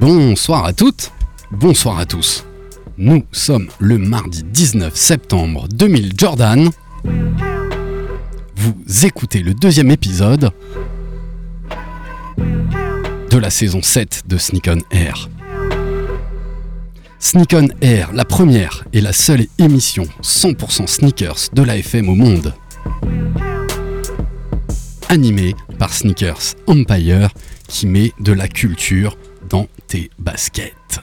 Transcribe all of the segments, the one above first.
Bonsoir à toutes, bonsoir à tous. Nous sommes le mardi 19 septembre 2000 Jordan. Vous écoutez le deuxième épisode de la saison 7 de Sneak on Air. Sneak on Air, la première et la seule émission 100% sneakers de la FM au monde. Animée par Sneakers Empire qui met de la culture dans tes baskets.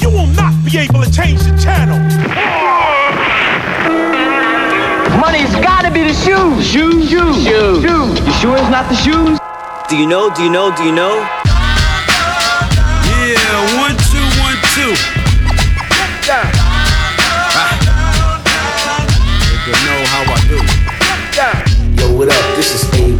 You will not be able to change the channel. Money's gotta be the shoes. Shoes, shoes, shoes. shoes. You sure it's not the shoes? Do you know? Do you know? Do you know? Yeah, one, two, one, two. Nigga know how I do. Yo, what up? This is A1,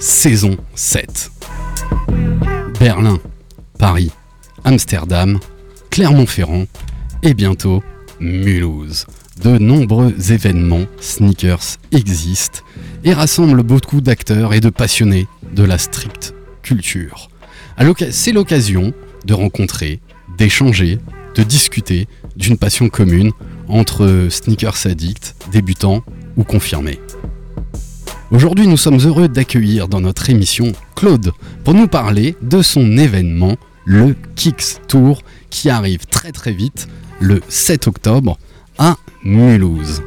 saison 7. Berlin, Paris, Amsterdam, Clermont-Ferrand et bientôt Mulhouse. De nombreux événements sneakers existent et rassemblent beaucoup d'acteurs et de passionnés de la stricte culture. C'est l'occasion de rencontrer, d'échanger, de discuter d'une passion commune entre sneakers addicts, débutants ou confirmés. Aujourd'hui, nous sommes heureux d'accueillir dans notre émission Claude pour nous parler de son événement, le Kicks Tour, qui arrive très très vite le 7 octobre à Mulhouse.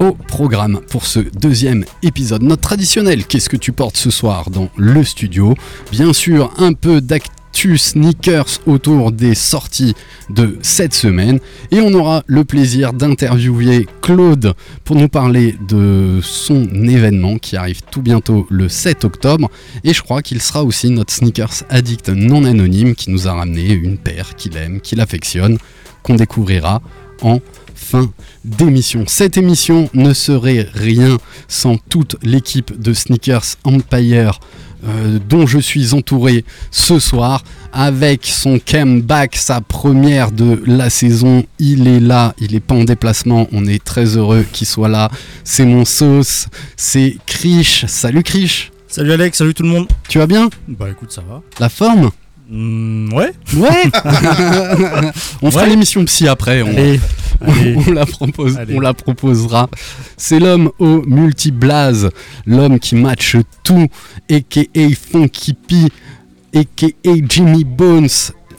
Au programme pour ce deuxième épisode, notre traditionnel Qu'est-ce que tu portes ce soir dans le studio? Bien sûr, un peu d'actu sneakers autour des sorties de cette semaine. Et on aura le plaisir d'interviewer Claude pour nous parler de son événement qui arrive tout bientôt le 7 octobre. Et je crois qu'il sera aussi notre sneakers addict non anonyme qui nous a ramené une paire qu'il aime, qu'il affectionne, qu'on découvrira en fin d'émission. Cette émission ne serait rien sans toute l'équipe de Sneakers Empire euh, dont je suis entouré ce soir avec son comeback, sa première de la saison. Il est là, il est pas en déplacement, on est très heureux qu'il soit là. C'est mon sauce, c'est Krish. Salut Krish, Salut Alex, salut tout le monde. tu vas bien? Bah écoute, ça va. La forme? Mm, ouais. Ouais On fera Ouais. l'émission psy après. On... Allez, allez. on la propose, Allez. on la proposera. C'est l'homme au multi-blaze, l'homme qui match tout, aka Funky P, aka Jimmy Bones,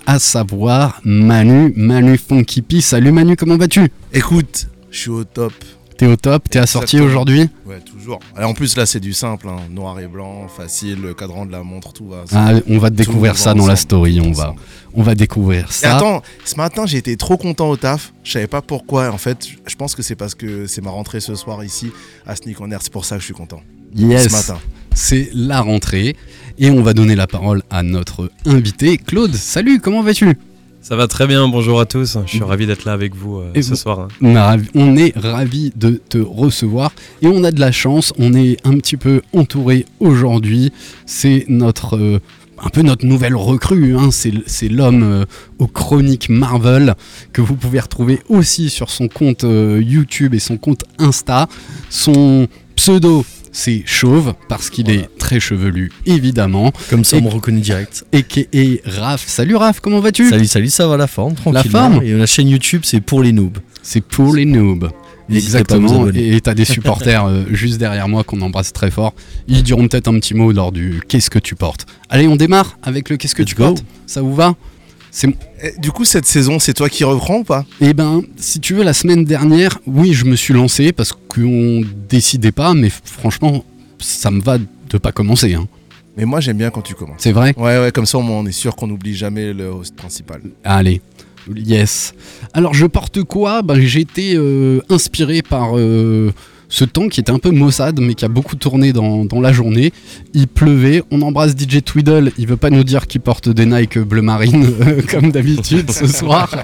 à savoir Manu, Manu Funky P. Salut Manu, comment vas-tu? Écoute, je suis au top. T'es au top, t'es assorti aujourd'hui Ouais, toujours. Et en plus, là, c'est du simple. hein. Noir et blanc, facile, le cadran de la montre, tout va. Ah, On va découvrir ça dans la story, on va, on va découvrir Et ça. attends, ce matin, j'ai été trop content au taf. Je savais pas pourquoi. En fait, je pense que c'est parce que c'est ma rentrée ce soir ici à Sneak on Air. C'est pour ça que je suis content. yes. Ce matin. c'est la rentrée et on va donner la parole à notre invité Claude. Salut, comment vas-tu? Ça va très bien, bonjour à tous. Je suis ravi d'être là avec vous euh, Et ce vous- soir. hein. on, est ravi de te recevoir et on a de la chance, on est un petit peu entouré aujourd'hui. C'est notre euh, un peu notre nouvelle recrue, hein. c'est l'homme euh, aux chroniques Marvel que vous pouvez retrouver aussi sur son compte YouTube et son compte Insta. Son pseudo c'est Chauve parce qu'il est très chevelu évidemment. Comme ça, on me reconnaît direct. Et Raph. Salut Raph, comment vas-tu? Salut, salut, ça va la forme, tranquillement. forme? Et la chaîne YouTube, c'est pour les noobs. C'est pour les noobs. Exactement. Et t'as des supporters euh, juste derrière moi qu'on embrasse très fort. Ils diront peut-être un petit mot lors du Qu'est-ce que tu portes? Allez, on démarre avec le Qu'est-ce que Let's tu go. portes? Ça vous va? Du coup, cette saison, c'est toi qui reprends ou pas? Eh ben, si tu veux, la semaine dernière, oui, je me suis lancé parce qu'on décidait pas, mais franchement, ça me va de pas commencer. hein. Mais moi, j'aime bien quand tu commences. C'est vrai? Ouais, ouais, comme ça, on est sûr qu'on n'oublie jamais le host principal. Allez, yes. Alors, je porte quoi? Ben, J'ai été euh, inspiré par euh, ce temps qui était un peu maussade, mais qui a beaucoup tourné dans, dans la journée. Il pleuvait. On embrasse DJ Twiddle. Il veut pas nous dire qu'il porte des Nike bleu marine euh, comme d'habitude ce soir,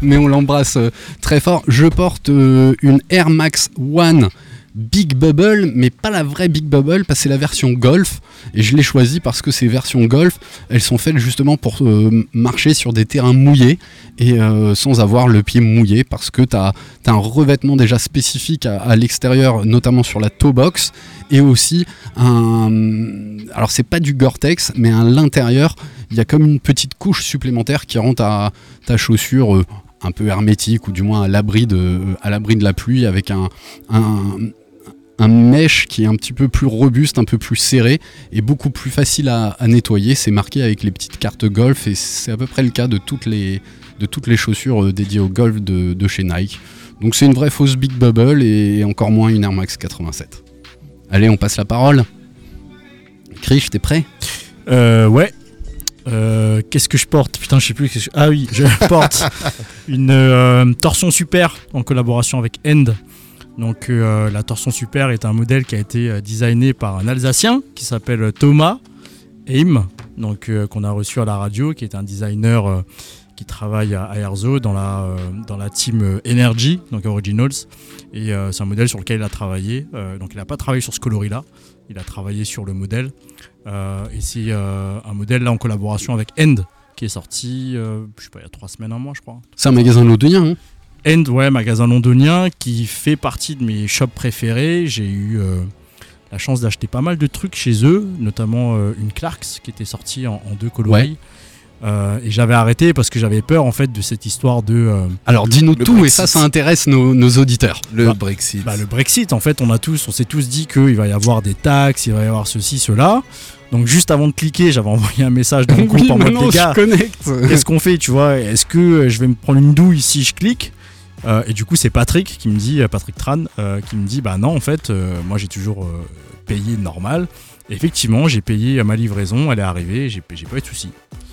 mais on l'embrasse euh, très fort. Je porte euh, une Air Max One. Big Bubble, mais pas la vraie Big Bubble, parce que c'est la version Golf. Et je l'ai choisi parce que ces versions Golf, elles sont faites justement pour euh, marcher sur des terrains mouillés et euh, sans avoir le pied mouillé, parce que tu as, un revêtement déjà spécifique à, l'extérieur, notamment sur la toe box, et aussi un. Alors, c'est pas du Gore-Tex, mais à l'intérieur, il y a comme une petite couche supplémentaire qui rend ta, ta chaussure. euh, un peu hermétique ou du moins à l'abri de, de la pluie avec un, un mèche qui est un petit peu plus robuste, un peu plus serré et beaucoup plus facile à, nettoyer. C'est marqué avec les petites cartes golf et c'est à peu près le cas de toutes les, chaussures euh, dédiées au golf de, de chez Nike. Donc c'est une vraie fausse Big Bubble et encore moins une Air Max 87. Allez, on passe la parole. Krish, t'es prêt? Euh, ouais. Euh, Qu'est-ce que je porte? Putain, je sais plus. Ah oui, je porte une euh, torsion super en collaboration avec End. Donc euh, la torsion super est un modèle qui a été euh, designé par un Alsacien qui s'appelle Thomas Heim, donc euh, qu'on a reçu à la radio, qui est un designer euh, qui travaille à Airzo dans la euh, dans la team euh, Energy, donc Originals. Et euh, c'est un modèle sur lequel il a travaillé. Euh, donc il n'a pas travaillé sur ce coloris-là, il a travaillé sur le modèle. Euh, et c'est euh, un modèle là en collaboration avec End qui est sorti, euh, je sais pas, il y a trois semaines, un mois, je crois. C'est un magasin londonien. Hein End, ouais, magasin londonien qui fait partie de mes shops préférés. J'ai eu euh, la chance d'acheter pas mal de trucs chez eux, notamment euh, une Clarks qui était sortie en, en deux coloris. Euh, et j'avais arrêté parce que j'avais peur en fait de cette histoire de euh, Alors dis-nous Le tout et ça, ça intéresse nos, nos auditeurs. Le Bah, Brexit. bah, le Brexit. En fait, on a tous, on s'est tous dit qu'il va y avoir des taxes, il va y avoir ceci, cela. Donc juste avant de cliquer, j'avais envoyé un message dans mon groupe en mode maintenant les gars, je connecte. qu'est-ce qu'on fait, tu vois? Est-ce que je vais me prendre une douille si je clique? Euh, Et du coup, c'est Patrick qui me dit, Patrick Tran, euh, qui me dit, bah non, en fait, euh, moi j'ai toujours euh, payé normal. Et effectivement, j'ai payé ma livraison, elle est arrivée, j'ai pas eu de soucis.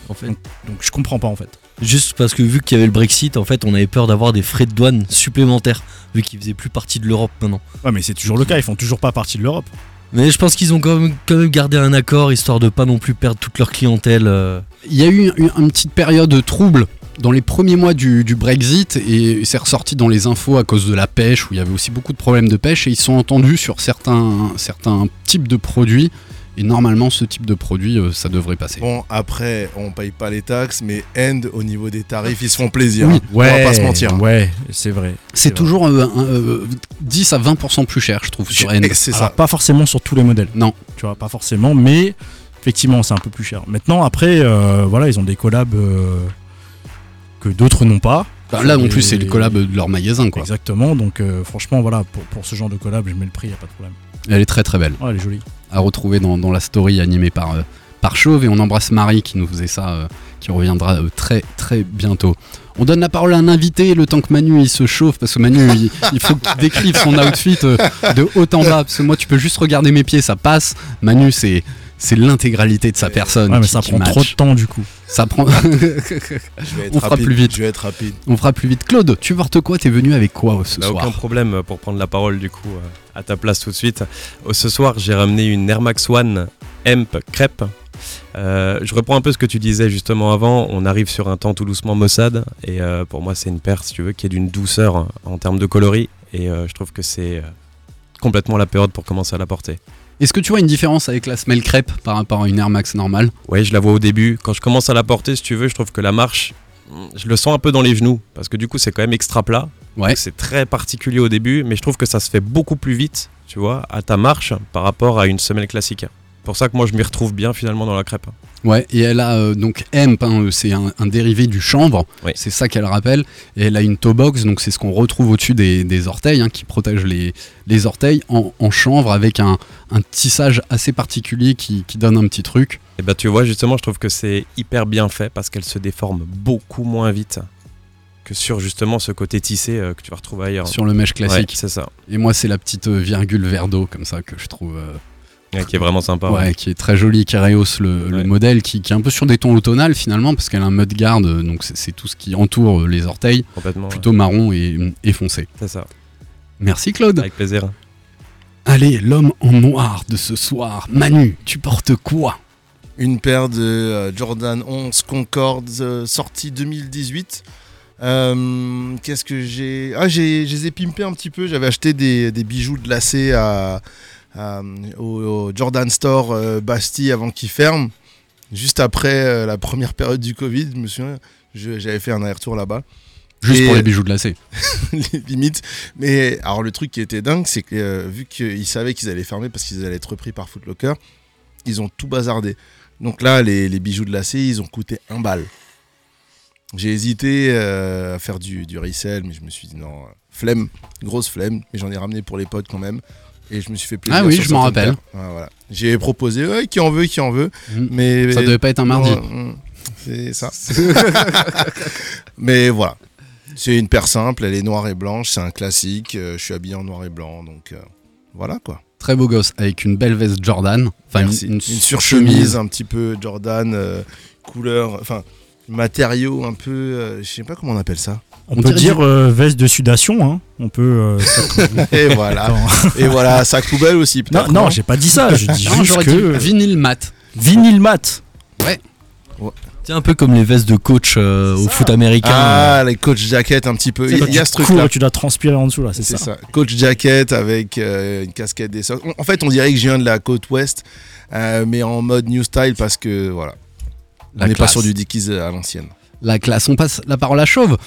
En fait, Donc je comprends pas en fait. juste parce que vu qu'il y avait le Brexit, en fait, on avait peur d'avoir des frais de douane supplémentaires, vu qu'ils faisaient plus partie de l'Europe maintenant. Ouais, mais c'est toujours le cas, ils font toujours pas partie de l'Europe. Mais je pense qu'ils ont quand même, quand même gardé un accord histoire de pas non plus perdre toute leur clientèle. Il y a eu une, une petite période trouble dans les premiers mois du, du Brexit et c'est ressorti dans les infos à cause de la pêche où il y avait aussi beaucoup de problèmes de pêche et ils se sont entendus sur certains, certains types de produits et normalement ce type de produit euh, ça devrait passer. Bon, après, on paye pas les taxes, mais End, au niveau des tarifs, ils se font plaisir. Oui, hein. on va pas se mentir. Ouais, c'est vrai. c'est toujours euh, un, euh, 10 à 20% plus cher je trouve sur. Et C'est ça. pas forcément sur tous les modèles. Non. Tu vois, pas forcément, mais effectivement, c'est un peu plus cher. Maintenant, après, euh, voilà, ils ont des collabs euh, que d'autres n'ont pas. Bah, là en Et- plus c'est le collab de leur magasin quoi. Exactement, donc euh, franchement, voilà, pour, pour ce genre de collab, je mets le prix, y a pas de problème. Elle est très très belle. Ouais, elle est jolie. à retrouver dans, dans la story animée par, euh, par Chauve et on embrasse Marie qui nous faisait ça, euh, qui reviendra très très bientôt. On donne la parole à un invité le temps que Manu il se chauffe parce que Manu il, il faut qu'il décrive son outfit de haut en bas parce que moi tu peux juste regarder mes pieds ça passe. Manu c'est c'est l'intégralité de sa personne. Ouais, mais qui- ça qui prend match. trop de temps du coup. Ça prend. On fera rapide. plus vite. Je vais être rapide. on fera plus vite. Claude, tu portes quoi? T'es venu avec quoi euh, ce Bah, soir? aucun problème pour prendre la parole du coup euh, à ta place tout de suite. Euh, Ce soir, j'ai ramené une Air Max One Hemp crêpe. Euh, je reprends un peu ce que tu disais justement avant. On arrive sur un temps tout doucement maussade et euh, pour moi, c'est une paire, si tu veux, qui est d'une douceur en termes de coloris et euh, je trouve que c'est euh, complètement la période pour commencer à la porter. Est-ce que tu vois une différence avec la semelle crêpe par rapport à une Air Max normale Oui, je la vois au début. Quand je commence à la porter, si tu veux, je trouve que la marche, je le sens un peu dans les genoux parce que du coup, c'est quand même extra plat. Ouais. C'est très particulier au début, mais je trouve que ça se fait beaucoup plus vite, tu vois, à ta marche par rapport à une semelle classique. Pour ça que moi je m'y retrouve bien finalement dans la crêpe. Ouais, et elle a euh, donc hemp, hein, euh, c'est un, un dérivé du chanvre, Oui. c'est ça qu'elle rappelle. Et elle a une toe box, donc c'est ce qu'on retrouve au-dessus des, des orteils, hein, qui protège les, les orteils en, en chanvre avec un, un tissage assez particulier qui, qui donne un petit truc. Et bah tu vois justement je trouve que c'est hyper bien fait parce qu'elle se déforme beaucoup moins vite que sur justement ce côté tissé euh, que tu vas retrouver ailleurs. Sur le mèche classique. Ouais, c'est ça. Et moi, c'est la petite virgule vert d'eau comme ça que je trouve. euh, Ouais, qui est vraiment sympa. ouais, ouais. qui est très qui rehausse le, modèle, qui, qui est un peu sur des tons automnales finalement, parce qu'elle a un mud guard, euh, donc c'est tout ce qui entoure les orteils, Complètement. ouais. plutôt marron et, et foncé. C'est ça. Merci Claude. Avec plaisir. Allez, l'homme en noir de ce soir. Manu, tu portes quoi? Une paire de euh, Jordan 11 Concorde euh, sortie 2018. Euh, Qu'est-ce que j'ai? Ah, j'ai, je les ai pimpés un petit peu. J'avais acheté des, des bijoux de lacets à- au, au Jordan Store euh, Bastille avant qu'il ferme. Juste après euh, la première période du Covid, je me souviens, j'avais fait un aller-retour là-bas. Juste Et- pour les bijoux de lacet. limite. Mais alors le truc qui était dingue, c'est que euh, vu qu'ils savaient qu'ils allaient fermer parce qu'ils allaient être repris par Footlocker, ils ont tout bazardé. Donc là, les, les bijoux de lacet, ils ont coûté un bal. J'ai hésité euh, à faire du, du resell, mais je me suis dit non, euh, flemme, grosse flemme, mais j'en ai ramené pour les potes quand même. Et je me suis fait plaisir. Ah oui, je m'en rappelle. Ouais, voilà. J'ai proposé, ouais, qui en veut, qui en veut. Mm. Mais Ça devait pas être un mardi. C'est ça. mais voilà. C'est une paire simple, elle est noire et blanche, c'est un classique. euh, je suis habillé en noir et blanc, donc euh, voilà quoi. Très beau gosse, avec une belle veste Jordan. Enfin, Merci. une, Une, surchemise un petit peu Jordan, euh, couleur, enfin matériau un peu, euh, je sais pas comment on appelle ça. On, On peut dire euh, veste de sudation. Hein. On peut. euh, Et voilà. Et voilà, sac poubelle aussi. non, non, j'ai pas dit ça. Je dis Non, juste que dit vinyle mat. vinyle mat. C'est un peu comme les vestes de coach euh, au foot américain. Ah, les coach jacket un petit peu. Il y a ce truc cours là. tu dois transpirer en dessous là, c'est C'est ça. ça. Coach jacket avec euh, une casquette des socks. En fait, on dirait que je viens de la côte ouest, euh, mais en mode new style parce que voilà. La on n'est pas sur du Dickies à l'ancienne. La classe, on passe la parole à Chauve.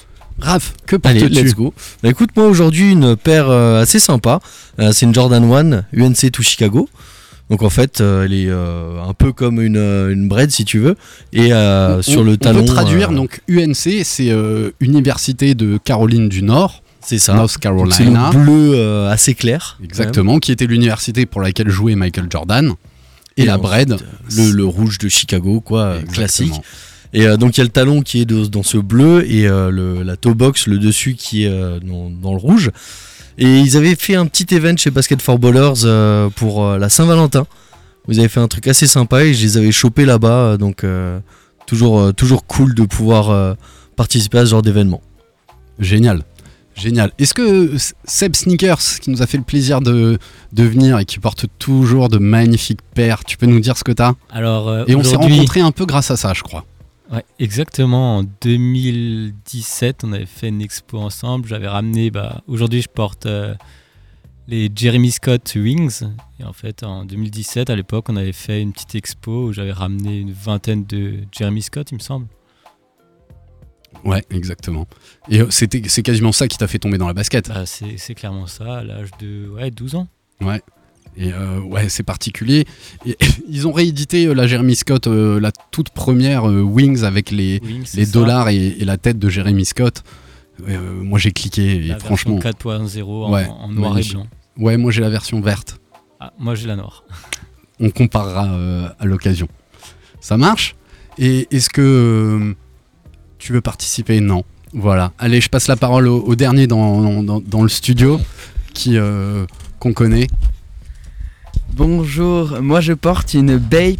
Raph, que Allez, let's go. Bah écoute, moi aujourd'hui, une paire euh, assez sympa. Euh, c'est une Jordan 1 UNC to Chicago. Donc en fait, euh, elle est un peu comme une, une bread si tu veux. Et On- sur on- le talon. On peut traduire, donc UNC, c'est Université de Caroline du Nord, c'est ça. North Donc, C'est Carolina. le bleu assez clair. Exactement, qui était l'université pour laquelle jouait Michael Jordan. Et, Et la bread, Le, le rouge de Chicago, quoi, exactement. classique. Et euh, donc il y a le talon qui est de- dans ce bleu et euh, le, la toe box, le dessus qui est euh, dans, dans le rouge. Et ils avaient fait un petit event chez Basket for Ballers euh, pour euh, la Saint-Valentin. Vous avez fait un truc assez sympa et je les avais chopés là-bas. donc euh, toujours, euh, toujours cool de pouvoir euh, participer à ce genre d'événement. Génial. Génial. Est-ce que Seb Sneakers, qui nous a fait le plaisir de, de venir et qui porte toujours de magnifiques paires, tu peux nous dire ce que t'as? Alors, euh, Et on s'est rencontrés un peu grâce à ça, je crois. Ouais, exactement. En 2017, on avait fait une expo ensemble. J'avais ramené. Bah, Aujourd'hui, je porte euh, les Jeremy Scott Wings. Et en fait, en 2017, à l'époque, on avait fait une petite expo où j'avais ramené une vingtaine de Jeremy Scott, il me semble. Ouais, exactement. Et euh, c'était, c'est quasiment ça qui t'a fait tomber dans la basket. Bah, c'est c'est clairement ça, à l'âge de ouais, 12 ans. Ouais. Et euh, ouais, c'est particulier. Et, ils ont réédité euh, la Jeremy Scott, euh, la toute première euh, Wings avec les, Wings, dollars et, et la tête de Jeremy Scott. Moi j'ai cliqué et franchement. version 4.0 en, Ouais, en noir et blanc. Ouais, moi j'ai la version verte. Ah, moi, j'ai la noire. On comparera à l'occasion. Ça marche? Et est-ce que tu veux participer? Non. Voilà. Allez, je passe la parole au, au dernier dans, dans- dans le studio qui qu'on connaît. Bonjour, moi je porte une Bape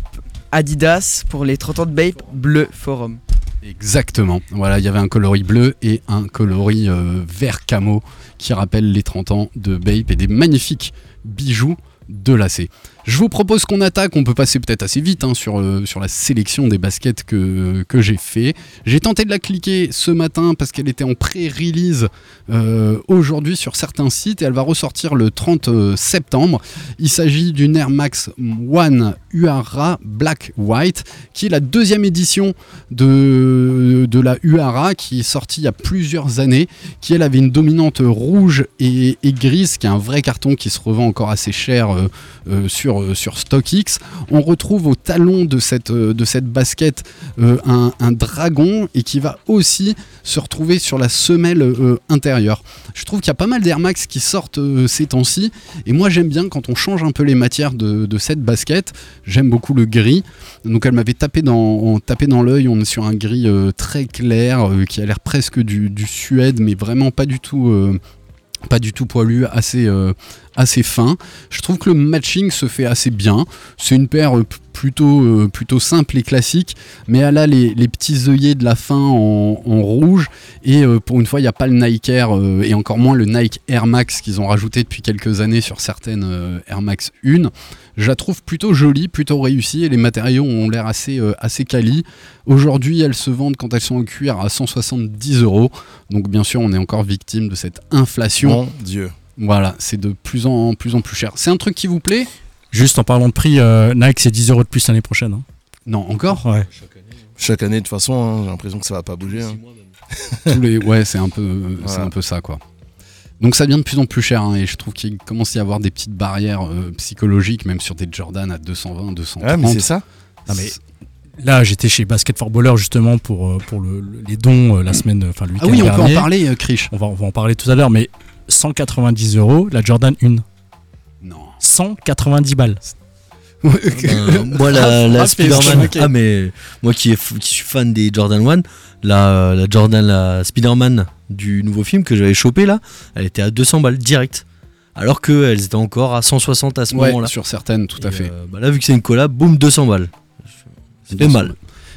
Adidas pour les 30 ans de Bape bleu forum. Exactement. Voilà, il y avait un coloris bleu et un coloris euh, vert camo qui rappellent les 30 ans de Bape et des magnifiques bijoux de lacets. Je vous propose qu'on attaque, on peut passer peut-être assez vite hein, sur, euh, sur la sélection des baskets que, que j'ai fait. J'ai tenté de la cliquer ce matin parce qu'elle était en pré-release euh, aujourd'hui sur certains sites et elle va ressortir le 30 septembre. Il s'agit d'une Air Max One UARA Black White qui est la deuxième édition de, de la UARA qui est sortie il y a plusieurs années, qui elle avait une dominante rouge et, grise, qui est un vrai carton qui se revend encore assez cher euh, euh, sur, euh, sur StockX. On retrouve au talon de cette, euh, basket euh, un, dragon et qui va aussi se retrouver sur la semelle intérieure. Je trouve qu'il y a pas mal d'Air Max qui sortent ces temps-ci et moi j'aime bien quand on change un peu les matières de, cette basket. J'aime beaucoup le gris. Donc elle m'avait tapé dans, tapé dans l'œil. On est sur un gris très clair qui a l'air presque du, du suède, mais vraiment pas du tout. Pas du tout poilu, assez, euh, assez fin. Je trouve que le matching se fait assez bien. C'est une paire euh, plutôt, euh, plutôt simple et classique, mais elle a les, les petits œillets de la fin en, en rouge. Et euh, pour une fois, il n'y a pas le Nike Air euh, et encore moins le Nike Air Max qu'ils ont rajouté depuis quelques années sur certaines Air Max 1. Je la trouve plutôt jolie, plutôt réussie et les matériaux ont l'air assez, assez quali. Aujourd'hui, elles se vendent quand elles sont en cuir à 170 euros. Donc, bien sûr, on est encore victime de cette inflation. Mon Dieu. Voilà, c'est de plus en plus, en plus cher. C'est un truc qui vous plaît? Juste en parlant de prix, euh, Nike c'est 10 euros de plus l'année prochaine. hein. Non, encore? Ouais. Chaque année, de toute façon, hein, j'ai l'impression que ça va pas bouger. hein. Tous les... Ouais, c'est un, peu, c'est Voilà. un peu ça, quoi. Donc ça devient de plus en plus cher hein, et je trouve qu'il commence à y avoir des petites barrières euh, psychologiques, même sur des Jordan à 220, 230. Ouais, mais c'est ça? Non, mais là, j'étais chez Basket for Baller justement pour, euh, pour le- le- les dons euh, la semaine, enfin le Ah week-end oui, on peut en parler, euh, Krish. On va, on va en parler tout à l'heure, mais 190 euros la Jordan 1. Non. 190 balles. Euh, moi, la, Ah, la ah, Spider-Man. Ah, mais moi qui, est f- qui suis fan des Jordan 1, la, la Jordan, la Spider-Man du nouveau film que j'avais chopé là, elle était à 200 balles direct. Alors qu'elles étaient encore à 160 à ce Ouais, moment-là. sur certaines, tout à Et, fait. euh, bah là, vu que c'est une collab, boum, 200 balles. Fait mal.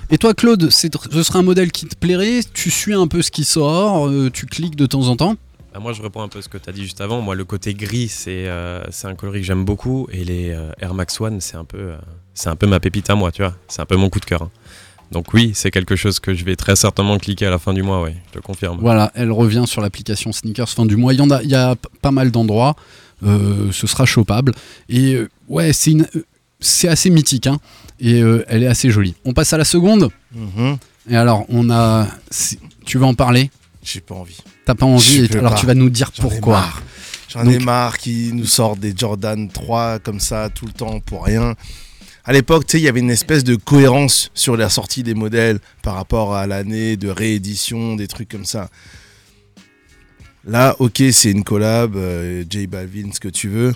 Et toi, Claude, c'est- ce serait un modèle qui te plairait Tu suis un peu ce qui sort, euh, tu cliques de temps en temps Bah, moi, je reprends un peu ce que tu as dit juste avant. Moi, le côté gris, c'est euh, c'est un coloris que j'aime beaucoup. Et les euh, Air Max One, c'est un, peu, euh, c'est un peu ma pépite à moi, tu vois. C'est un peu mon coup de cœur. hein. Donc, oui, c'est quelque chose que je vais très certainement cliquer à la fin du mois, oui, je te confirme. Voilà, elle revient sur l'application Sneakers fin du mois. Il y, en a, il y a pas mal d'endroits. euh, ce sera chopable. Et euh, ouais, c'est euh, assez mythique. hein. et euh, elle est assez jolie. On passe à la seconde. Mhm. Et alors, on a. Tu veux en parler? J'ai pas envie. T'as pas envie Alors, pas. tu vas nous dire pourquoi. J'en ai marre qu'ils nous sortent des Jordan 3 comme ça tout le temps pour rien. À l'époque, tu sais, il y avait une espèce de cohérence sur la sortie des modèles par rapport à l'année de réédition, des trucs comme ça. Là, ok, c'est une collab, euh, J Balvin, ce que tu veux.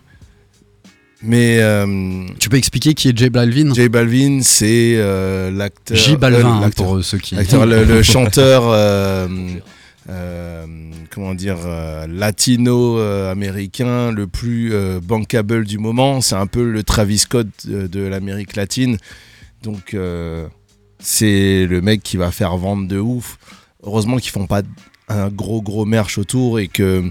Mais euh, Tu peux expliquer qui est J Balvin? J Balvin, c'est euh, l'acteur. J Balvin, euh, pour ceux qui. l'acteur, le, le chanteur, comment dire, euh, latino-américain le plus euh, bankable du moment. C'est un peu le Travis Scott de, l'Amérique latine. Donc, euh, c'est le mec qui va faire vendre de ouf. Heureusement qu'ils font pas un gros, gros merch autour et que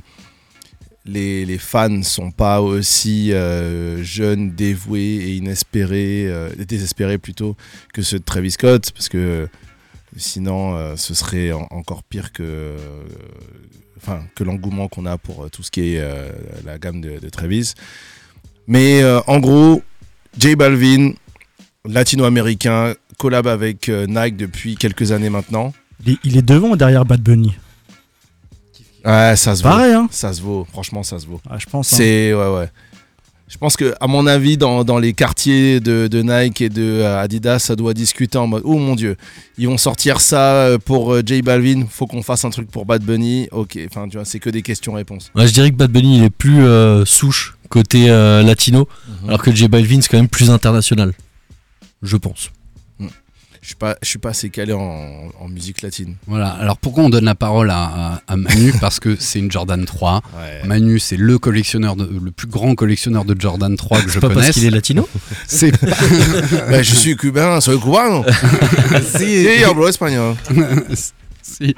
les, les fans sont pas aussi euh, jeunes, dévoués et inespérés, euh, désespérés plutôt que ceux de Travis Scott, parce que sinon euh, ce serait en- encore pire que, enfin, que l'engouement qu'on a pour euh, tout ce qui est euh, la gamme de, de Travis. Mais en gros, J Balvin, latino-américain, collab avec Nike depuis quelques années maintenant. Il est, il est devant ou derrière Bad Bunny Ouais, ça se vaut. Pareil, hein Ça se vaut, franchement, ça se vaut. Ah, Je pense. hein. C'est ouais ouais. Je pense que à mon avis dans, dans les quartiers de, de Nike et de euh, Adidas, ça doit discuter en mode oh mon dieu, ils vont sortir ça euh, pour euh, J Balvin, faut qu'on fasse un truc pour Bad Bunny. OK, enfin tu vois, c'est que des questions-réponses. Ouais, je dirais que Bad Bunny il est plus euh, souche côté euh, latino, alors que J Balvin c'est quand même plus international. Je pense. Je suis pas je suis pas assez calé en, en musique latine. Voilà, alors pourquoi on donne la parole à, à- à Manu Parce que c'est une Jordan 3. Ouais. Manu, c'est le collectionneur, de- le plus grand collectionneur de Jordan 3 que je C'est pas parce connaisse. qu'il est latino C'est Ben, je suis cubain, soy cubano. si, hablo espagnol. Si.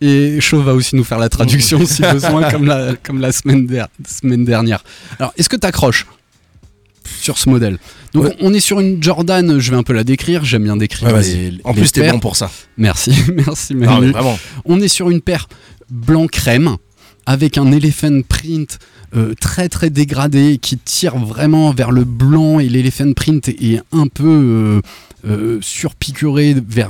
Et Shaw va aussi nous faire la traduction si besoin, comme la, comme la semaine, der- semaine dernière. Alors, est-ce que tu accroches sur ce modèle Donc, Ouais. on est sur une Jordan, je vais un peu la décrire, j'aime bien décrire Ouais, les, En plus t'es bon pour ça. Merci, merci Manu. On est sur une paire blanc crème avec un elephant print euh, très très dégradé qui tire vraiment vers le blanc et l'elephant print est un peu euh, euh,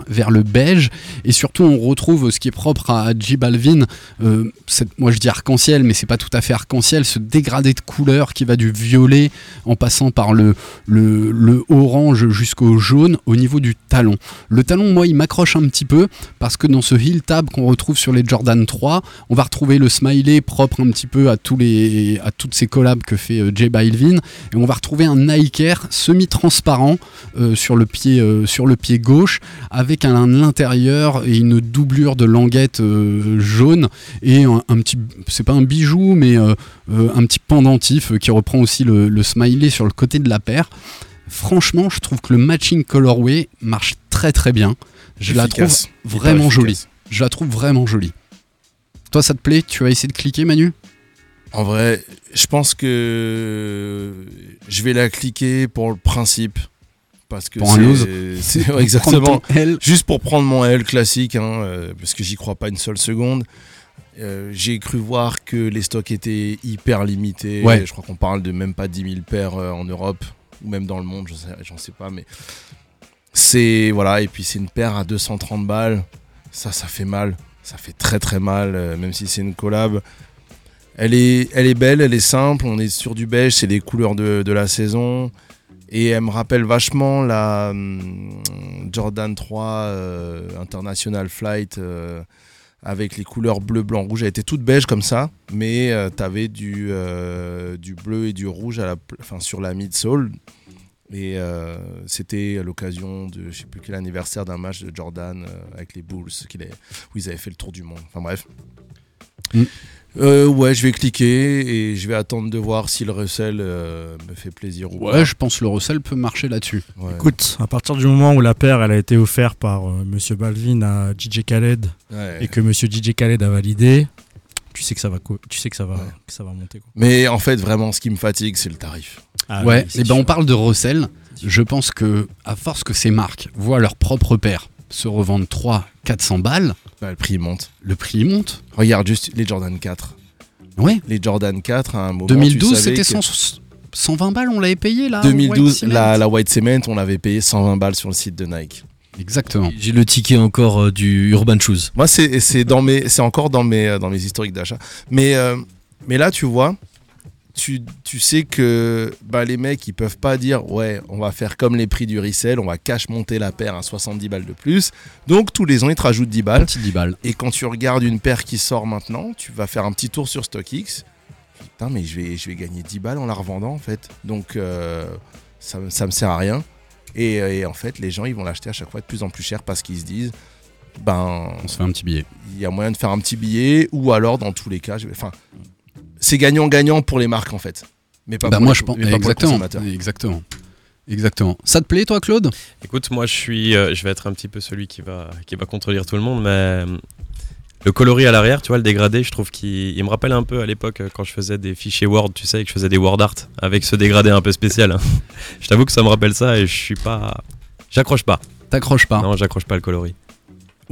vers, le beige. Et surtout on retrouve ce qui est propre à J Balvin euh, moi je dis arc-en-ciel mais c'est pas tout à fait arc-en-ciel ce dégradé de couleur qui va du violet en passant par le, le, le orange jusqu'au jaune au niveau du talon. Le talon moi il m'accroche un petit peu parce que dans ce heel tab qu'on retrouve sur les Jordan 3 on va retrouver le smiley propre un petit peu à tous les à toutes ces collabs que fait euh, J Balvin et on va retrouver un Nike Air semi-transparent euh, sur le pied euh, sur le pied gauche avec à l'intérieur et une doublure de languette jaune et un, un petit c'est pas un bijou mais un petit pendentif qui reprend aussi le, le smiley sur le côté de la paire franchement, je trouve que le matching colorway marche très très bien. Je la trouve vraiment jolie. Je la trouve vraiment jolie. Toi, ça te plaît? Tu vas essayer de cliquer, Manu? En vrai, je pense que je vais la cliquer pour le principe. Parce que Pour un ouais, Prendre exactement. L. Juste pour prendre mon L classique, hein, euh, parce que j'y crois pas une seule seconde. Euh, J'ai cru voir que les stocks étaient hyper limités. Ouais. Je crois qu'on parle de même pas 10 000 paires euh, en Europe, ou même dans le monde, j'en sais, sais pas. Mais c'est. Voilà, et puis c'est une paire à 230 balles. Ça, ça fait mal. Ça fait très très mal, même si c'est une collab. Elle est, elle est belle, elle est simple, on est sur du beige, c'est les couleurs de, de la saison. Et elle me rappelle vachement la hum, Jordan 3 euh, International Flight euh, avec les couleurs bleu, blanc, rouge. Elle était toute beige comme ça, mais euh, t'avais du, euh, du bleu et du rouge à la, enfin, sur la midsole. Et c'était à l'occasion de, je sais plus quel anniversaire d'un match de Jordan avec les Bulls, où ils avaient fait le tour du monde. Enfin bref. Mm. Euh, ouais, je vais cliquer et je vais attendre de voir si le recel euh, me fait plaisir ou Ouais, pas. je pense que le recel peut marcher là-dessus. Ouais. Écoute, à partir du moment où la paire elle a été offerte par euh, Monsieur Balvin à DJ Khaled Ouais. et que Monsieur DJ Khaled a validé, tu sais que ça va, tu sais que ça va, Ouais. que ça va monter. Quoi. Mais en fait, vraiment, ce qui me fatigue, c'est le tarif. Ah ouais, oui, et ben on parle de recel. Je pense que à force que ces marques voient leur propre paire se revendre 3 400 balles, Bah, le prix monte. le prix il monte. Regarde juste les Jordan 4. Ouais. Les Jordan 4, à un moment. 2012, tu savais c'était que- 100 120 balles, on l'avait payé là. au 2012, White Cement la, la White Cement, on l'avait payé 120 balles sur le site de Nike. Exactement. J'ai le ticket encore euh, du Urban Shoes. Moi, c'est c'est dans mes, c'est encore dans mes, euh, dans mes historiques d'achat. Mais, euh, mais là, tu vois, tu, tu sais que bah, les mecs, ils peuvent pas dire ouais, on va faire comme les prix du resell, on va cash monter la paire à 70 balles de plus. Donc tous les ans, ils te rajoutent 10 balles. Petit 10 balles. Et quand tu regardes une paire qui sort maintenant, tu vas faire un petit tour sur StockX. Putain, mais je vais, je vais gagner 10 balles en la revendant en fait. Donc euh, ça, ça me sert à rien. Et, et en fait, les gens ils vont l'acheter à chaque fois de plus en plus cher parce qu'ils se disent ben On se fait un petit billet. il y a moyen de faire un petit billet ou alors dans tous les cas, je vais- enfin c'est gagnant-gagnant pour les marques en fait. Mais pas Bah pour moi les- je pense mais pas pour les exactement, consommateurs. exactement. Exactement. Ça te plaît toi Claude? Écoute, moi je suis, euh, je vais être un petit peu celui qui va, qui va contredire tout le monde, mais euh, le coloris à l'arrière, tu vois, le dégradé, je trouve qu'il il me rappelle un peu à l'époque euh, quand je faisais des fichiers Word, tu sais, que je faisais des Word art avec ce dégradé un peu spécial. hein. je t'avoue que ça me rappelle ça et je suis pas, j'accroche pas. T'accroches pas Non, j'accroche pas le coloris.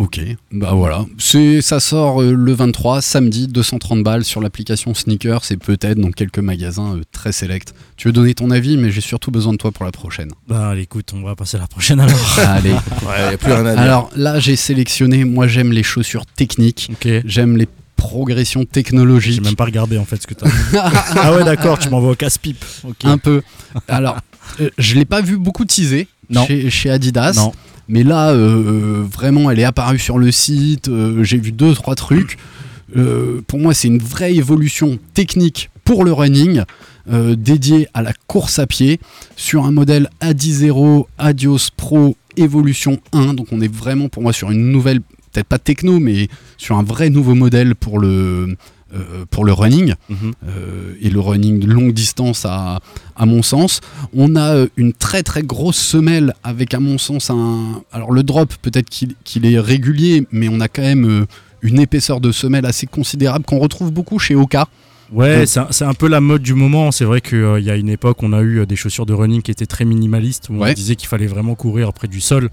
Ok, bah voilà. C'est, ça sort euh, le 23, samedi, 230 balles sur l'application Sneakers et peut-être dans quelques magasins euh, très sélects. Tu veux donner ton avis, mais j'ai surtout besoin de toi pour la prochaine. Bah allez, écoute, on va passer à la prochaine alors. Allez. Ouais, y a plus rien à dire. Alors là, j'ai sélectionné, moi j'aime les chaussures techniques, ok. j'aime les progressions J'ai technologiques. même pas regardé en fait ce que t'as. ah ouais, d'accord, tu m'envoies au casse-pipe. Ok. Un peu. Alors, euh, je l'ai pas vu beaucoup teaser Non. Chez, chez Adidas. Non. Mais là, euh, vraiment, elle est apparue sur le site. euh, J'ai vu deux, trois trucs. Euh, pour moi, c'est une vraie évolution technique pour le running, euh, dédiée à la course à pied, sur un modèle Adi0 Adios Pro Evolution 1. Donc, on est vraiment, pour moi, sur une nouvelle, peut-être pas techno, mais sur un vrai nouveau modèle pour le, euh, pour le running. Mhm. Euh, et le running de longue distance à, à mon sens. On a euh, une très très grosse semelle avec à mon sens un... Alors le drop peut-être qu'il qu'il est régulier mais on a quand même euh, une épaisseur de semelle assez considérable qu'on retrouve beaucoup chez Oka. Ouais, c'est un, un peu la mode du moment. C'est vrai qu'il y a une époque, on a eu euh, des chaussures de running qui étaient très minimalistes, où Ouais. on disait qu'il fallait vraiment courir près du sol.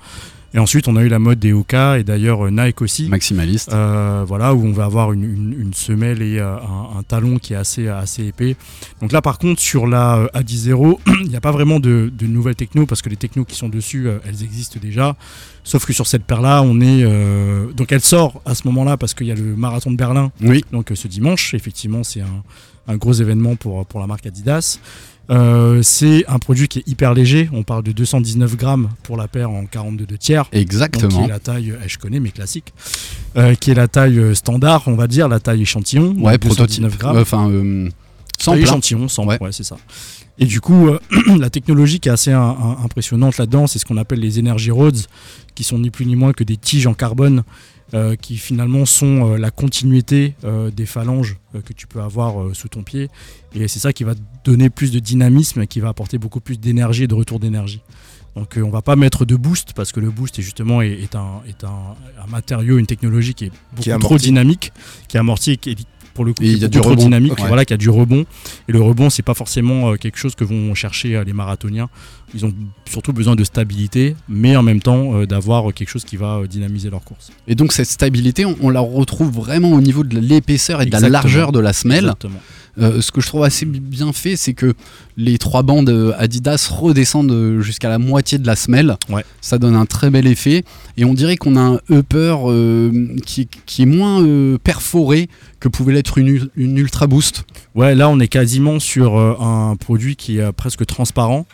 Et ensuite, on a eu la mode des Oka et d'ailleurs euh, Nike aussi. Maximaliste. Euh, voilà, où on va avoir une, une- une semelle et euh, un, un talon qui est assez, assez épais. Donc là, par contre, sur la euh, Adi Zero, il n'y a pas vraiment de, de nouvelles techno parce que les technos qui sont dessus, elles existent déjà. Sauf que sur cette paire-là, on est. donc elle sort à ce moment-là parce qu'il y a le marathon de Berlin Oui. donc ce dimanche, effectivement, c'est un, un gros événement pour, pour la marque Adidas. Euh, c'est un produit qui est hyper léger. On parle de 219 grammes pour la paire en 42 de tiers. Donc, qui Exactement. est la taille, euh, je connais mes classiques, euh, qui est la taille euh, standard, on va dire, la taille échantillon. Ouais, donc 219 prototype. grammes. Enfin, euh, plein. échantillon, sans Ouais. ouais, c'est ça. Et du coup, euh, la technologie qui est assez un- un- impressionnante là-dedans, c'est ce qu'on appelle les Energy Roads, qui sont ni plus ni moins que des tiges en carbone, qui finalement sont euh, la continuité euh, des phalanges euh, que tu peux avoir euh, sous ton pied. Et c'est ça qui va te donner plus de dynamisme et qui va apporter beaucoup plus d'énergie et de retour d'énergie. Donc euh, on va pas mettre de boost parce que le boost est justement est, est un, est un, un matériau, une technologie qui est beaucoup Qui trop dynamique, qui est amorti, qui est pour le coup il y a du rebond. dynamique, voilà, qui a du rebond. Et le rebond, c'est pas forcément euh, quelque chose que vont chercher euh, les marathoniens. Ils ont surtout besoin de stabilité, mais en même temps euh, d'avoir quelque chose qui va dynamiser leur course. Et donc cette stabilité, on, on la retrouve vraiment au niveau de l'épaisseur et de la largeur de la semelle. Exactement. Euh, ce que je trouve assez bi- bien fait, c'est que les trois bandes euh, Adidas redescendent euh, jusqu'à la moitié de la semelle. Ouais. Ça donne un très bel effet. Et on dirait qu'on a un upper euh, qui, est- qui est moins euh, perforé que pouvait l'être une, ul- une Ultra Boost. Ouais, là on est quasiment sur un produit qui est presque transparent.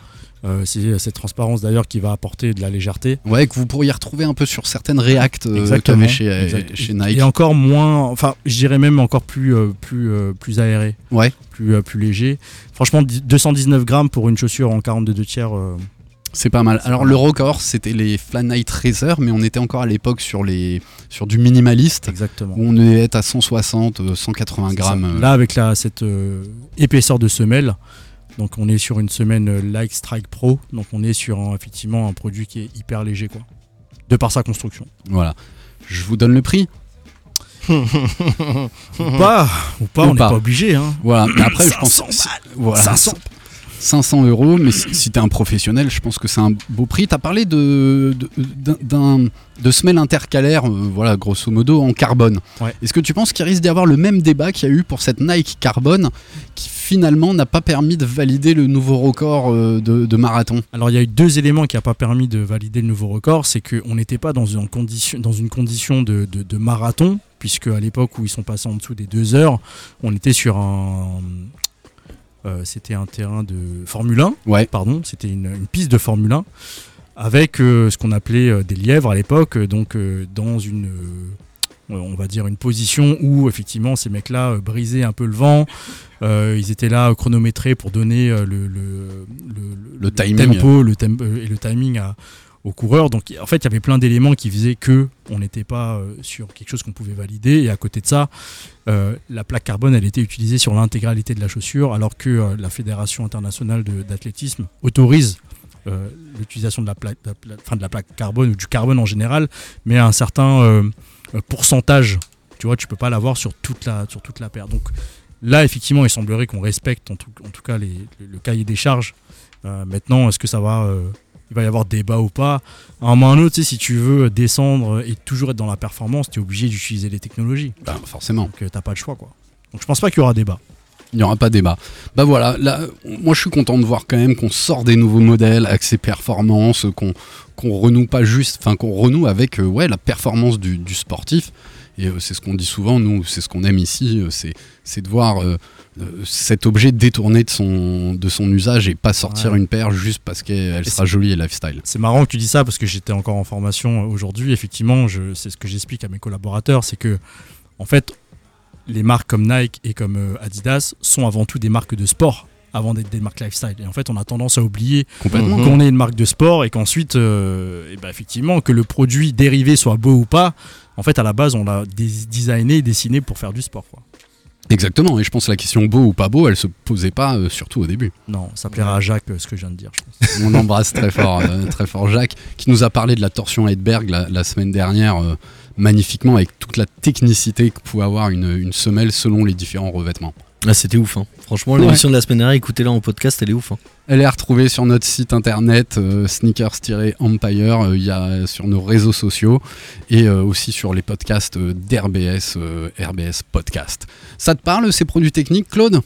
Euh, c'est cette transparence d'ailleurs qui va apporter de la légèreté. Ouais, que vous pourriez retrouver un peu sur certaines React euh, qu'il avait chez, euh, chez Nike. Et encore moins, enfin, je dirais même encore plus, euh, plus, euh, plus aéré. Ouais. Plus, euh, plus léger. Franchement, di- 219 grammes pour une chaussure en 42 tiers. euh, C'est pas mal. Alors le record, c'était les Flyknit Racer, mais on était encore à l'époque sur les sur du minimaliste. Exactement. Où on être à 160, euh, 180 c'est grammes. euh. Là, avec la, cette euh, épaisseur de semelle, donc on est sur une semaine euh, Like Strike Pro, donc on est sur un- effectivement un produit qui est hyper léger, quoi. De par sa construction. Voilà. Je vous donne le prix. Ou pas, ou pas, Ou on n'est pas. pas obligé. Hein. Voilà. Mais après, je pense. 500 si- balles. Voilà. 500. 500 euros, mais si, si t'es un professionnel, je pense que c'est un beau prix. T'as parlé de, de, d'un- d'un- de semelle intercalaire, euh, voilà, grosso modo, en carbone. Ouais. Est-ce que tu penses qu'il risque d'y avoir le même débat qu'il y a eu pour cette Nike Carbone, qui finalement n'a pas permis de valider le nouveau record euh, de, de marathon? Alors il y a eu deux éléments qui n'ont pas permis de valider le nouveau record, c'est qu'on n'était pas dans une condition, dans une condition de, de- de marathon, puisque à l'époque où ils sont passés en dessous des deux heures, on était sur un, c'était un terrain de Formule 1, Ouais. pardon, c'était une, une piste de Formule 1 avec euh, ce qu'on appelait euh, des lièvres à l'époque, euh, donc euh, dans une euh, on va dire une position où effectivement ces mecs-là euh, brisaient un peu le vent, Euh, ils étaient là euh, chronométrés pour donner euh, le, le, le- Le timing. tempo le tem- euh, et le timing à- aux coureurs. Donc en fait il y avait plein d'éléments qui faisaient que on n'était pas euh, sur quelque chose qu'on pouvait valider et à côté de ça euh, la plaque carbone elle était utilisée sur l'intégralité de la chaussure alors que euh, la Fédération internationale d'athlétisme autorise l'utilisation de la plaque, de de la plaque carbone ou du carbone en général, mais à un certain pourcentage. Tu vois, tu peux pas l'avoir sur toute la sur toute la paire. Donc là, effectivement, il semblerait qu'on respecte en tout, en tout cas les- le, cahier des charges. Maintenant, est-ce que ça va il va y avoir débat ou pas À un moment ou à un autre, tu sais, si tu veux descendre et toujours être dans la performance, tu es obligé d'utiliser les technologies. Bah, forcément. Donc euh, t'as pas le choix, quoi. Donc je pense pas qu'il y aura débat. Il n'y aura pas débat. Bah voilà, là, moi je suis content de voir quand même qu'on sort des nouveaux modèles avec ces performances, qu'on qu'on renoue pas juste, enfin qu'on renoue avec euh, ouais, la performance du, du sportif. Et euh, c'est ce qu'on dit souvent, nous, c'est ce qu'on aime ici, euh, c'est c'est de voir cet objet détourné de son, de son usage et pas sortir Ouais. une paire juste parce qu'elle sera jolie et lifestyle. C'est marrant que tu dis ça parce que j'étais encore en formation euh, aujourd'hui. Effectivement, je- c'est ce que j'explique à mes collaborateurs, c'est que en fait, les marques comme Nike et comme euh, Adidas sont avant tout des marques de sport avant d'être des marques lifestyle. Et en fait, on a tendance à oublier Complètement. qu'on est une marque de sport et qu'ensuite, euh, eh ben, effectivement, que le produit dérivé soit beau ou pas, en fait, à la base, on l'a designé et dessiné pour faire du sport. Quoi. Exactement, et je pense que la question beau ou pas beau, elle se posait pas, euh, surtout au début. Non, ça plaira à Jacques euh, ce que je viens de dire, je pense. On embrasse très fort, euh, très fort Jacques, qui nous a parlé de la torsion Heidberg la, la semaine dernière, magnifiquement, avec toute la technicité que pouvait avoir une, une semelle selon les différents revêtements. Ah, c'était ouf. hein. Franchement, Ouais. l'émission de la semaine dernière, écoutez-la en podcast, elle est ouf. hein. Elle est à retrouver sur notre site internet euh, sneakers-empire, euh, il y a sur nos réseaux sociaux et euh, aussi sur les podcasts euh, d'RBS, euh, RBS Podcast. Ça te parle ces produits techniques, Claude?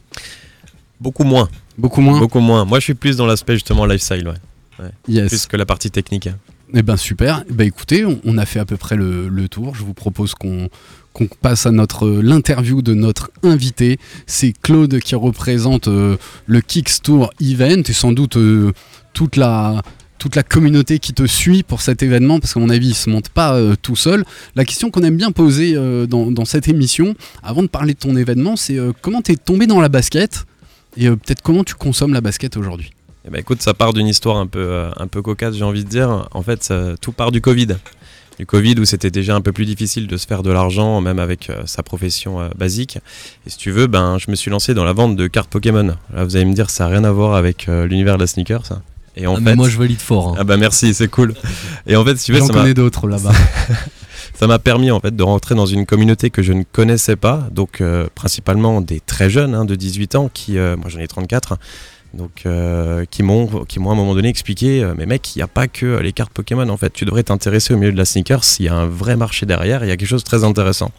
Beaucoup moins. Beaucoup moins? Beaucoup moins. Moi, je suis plus dans l'aspect justement lifestyle, ouais. Ouais. Yes. Plus que la partie technique. Eh ben super. Eh ben écoutez, on, on a fait à peu près le, le tour. Je vous propose qu'on qu'on passe à notre l'interview de notre invité. C'est Claude qui représente euh, le Kicks Tour Event et sans doute euh, toute la toute la communauté qui te suit pour cet événement, parce qu'à mon avis, il se monte pas euh, tout seul. La question qu'on aime bien poser euh, dans, dans cette émission, avant de parler de ton événement, c'est euh, comment t'es tombé dans la basket Et euh, peut-être comment tu consommes la basket aujourd'hui? Eh ben, écoute, ça part d'une histoire un peu, euh, un peu cocasse, j'ai envie de dire. En fait, tout part du Covid. Du Covid où c'était déjà un peu plus difficile de se faire de l'argent, même avec euh, sa profession euh, basique. Et si tu veux, ben, je me suis lancé dans la vente de cartes Pokémon. Là, vous allez me dire, ça n'a rien à voir avec euh, l'univers de la sneaker, ça. Et en Ah, fait, moi je valide fort. hein. ah bah merci, c'est cool. Et en fait, si tu veux, J'en ça m'a- connais d'autres là-bas. ça m'a permis en fait de rentrer dans une communauté que je ne connaissais pas, donc principalement des très jeunes hein, de 18 ans qui, moi j'en ai 34, donc euh, qui m'ont qui m'ont à un moment donné expliqué, euh, mais mec, il n'y a pas que euh, les cartes Pokémon en fait, tu devrais t'intéresser au milieu de la sneakers, il y a un vrai marché derrière, il y a quelque chose de très intéressant.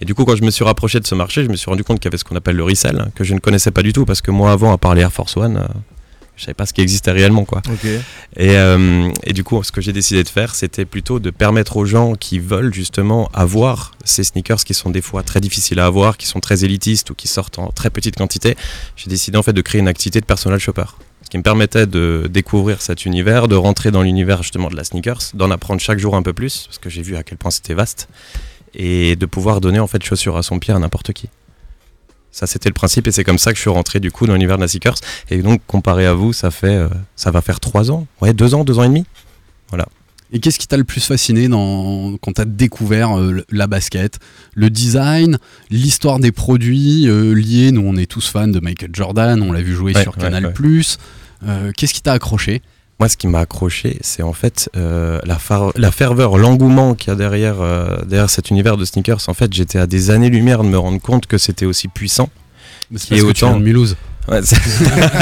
Et du coup, quand je me suis rapproché de ce marché, je me suis rendu compte qu'il y avait ce qu'on appelle le resell, hein, que je ne connaissais pas du tout, parce que moi avant, à part les Air Force One, je savais pas ce qui existait réellement quoi. Et, euh, et du coup, ce que j'ai décidé de faire, c'était plutôt de permettre aux gens qui veulent justement avoir ces sneakers qui sont des fois très difficiles à avoir, qui sont très élitistes ou qui sortent en très petite quantité. J'ai décidé en fait de créer une activité de personal shopper. Ce qui me permettait de découvrir cet univers, de rentrer dans l'univers justement de la sneakers, d'en apprendre chaque jour un peu plus, parce que j'ai vu à quel point c'était vaste, et de pouvoir donner en fait chaussures à son pied à n'importe qui. Ça, c'était le principe, et c'est comme ça que je suis rentré du coup dans l'univers de la sneakers. Et donc, comparé à vous, ça fait, euh, ça va faire trois ans, ouais, deux ans, deux ans et demi. Voilà. Et qu'est-ce qui t'a le plus fasciné dans, quand t'as découvert euh, la basket? Le design, l'histoire des produits euh, liés, nous on est tous fans de Michael Jordan, on l'a vu jouer Ouais, sur ouais, Canal+. ouais. Qu'est-ce qui t'a accroché? Moi, ce qui m'a accroché, c'est en fait euh, la, far- la ferveur, l'engouement qu'il y a derrière, euh, derrière cet univers de sneakers. En fait, j'étais à des années-lumière de me rendre compte que c'était aussi puissant. C'est que tu autant- de Mulhouse. Ouais, c'est- Ah,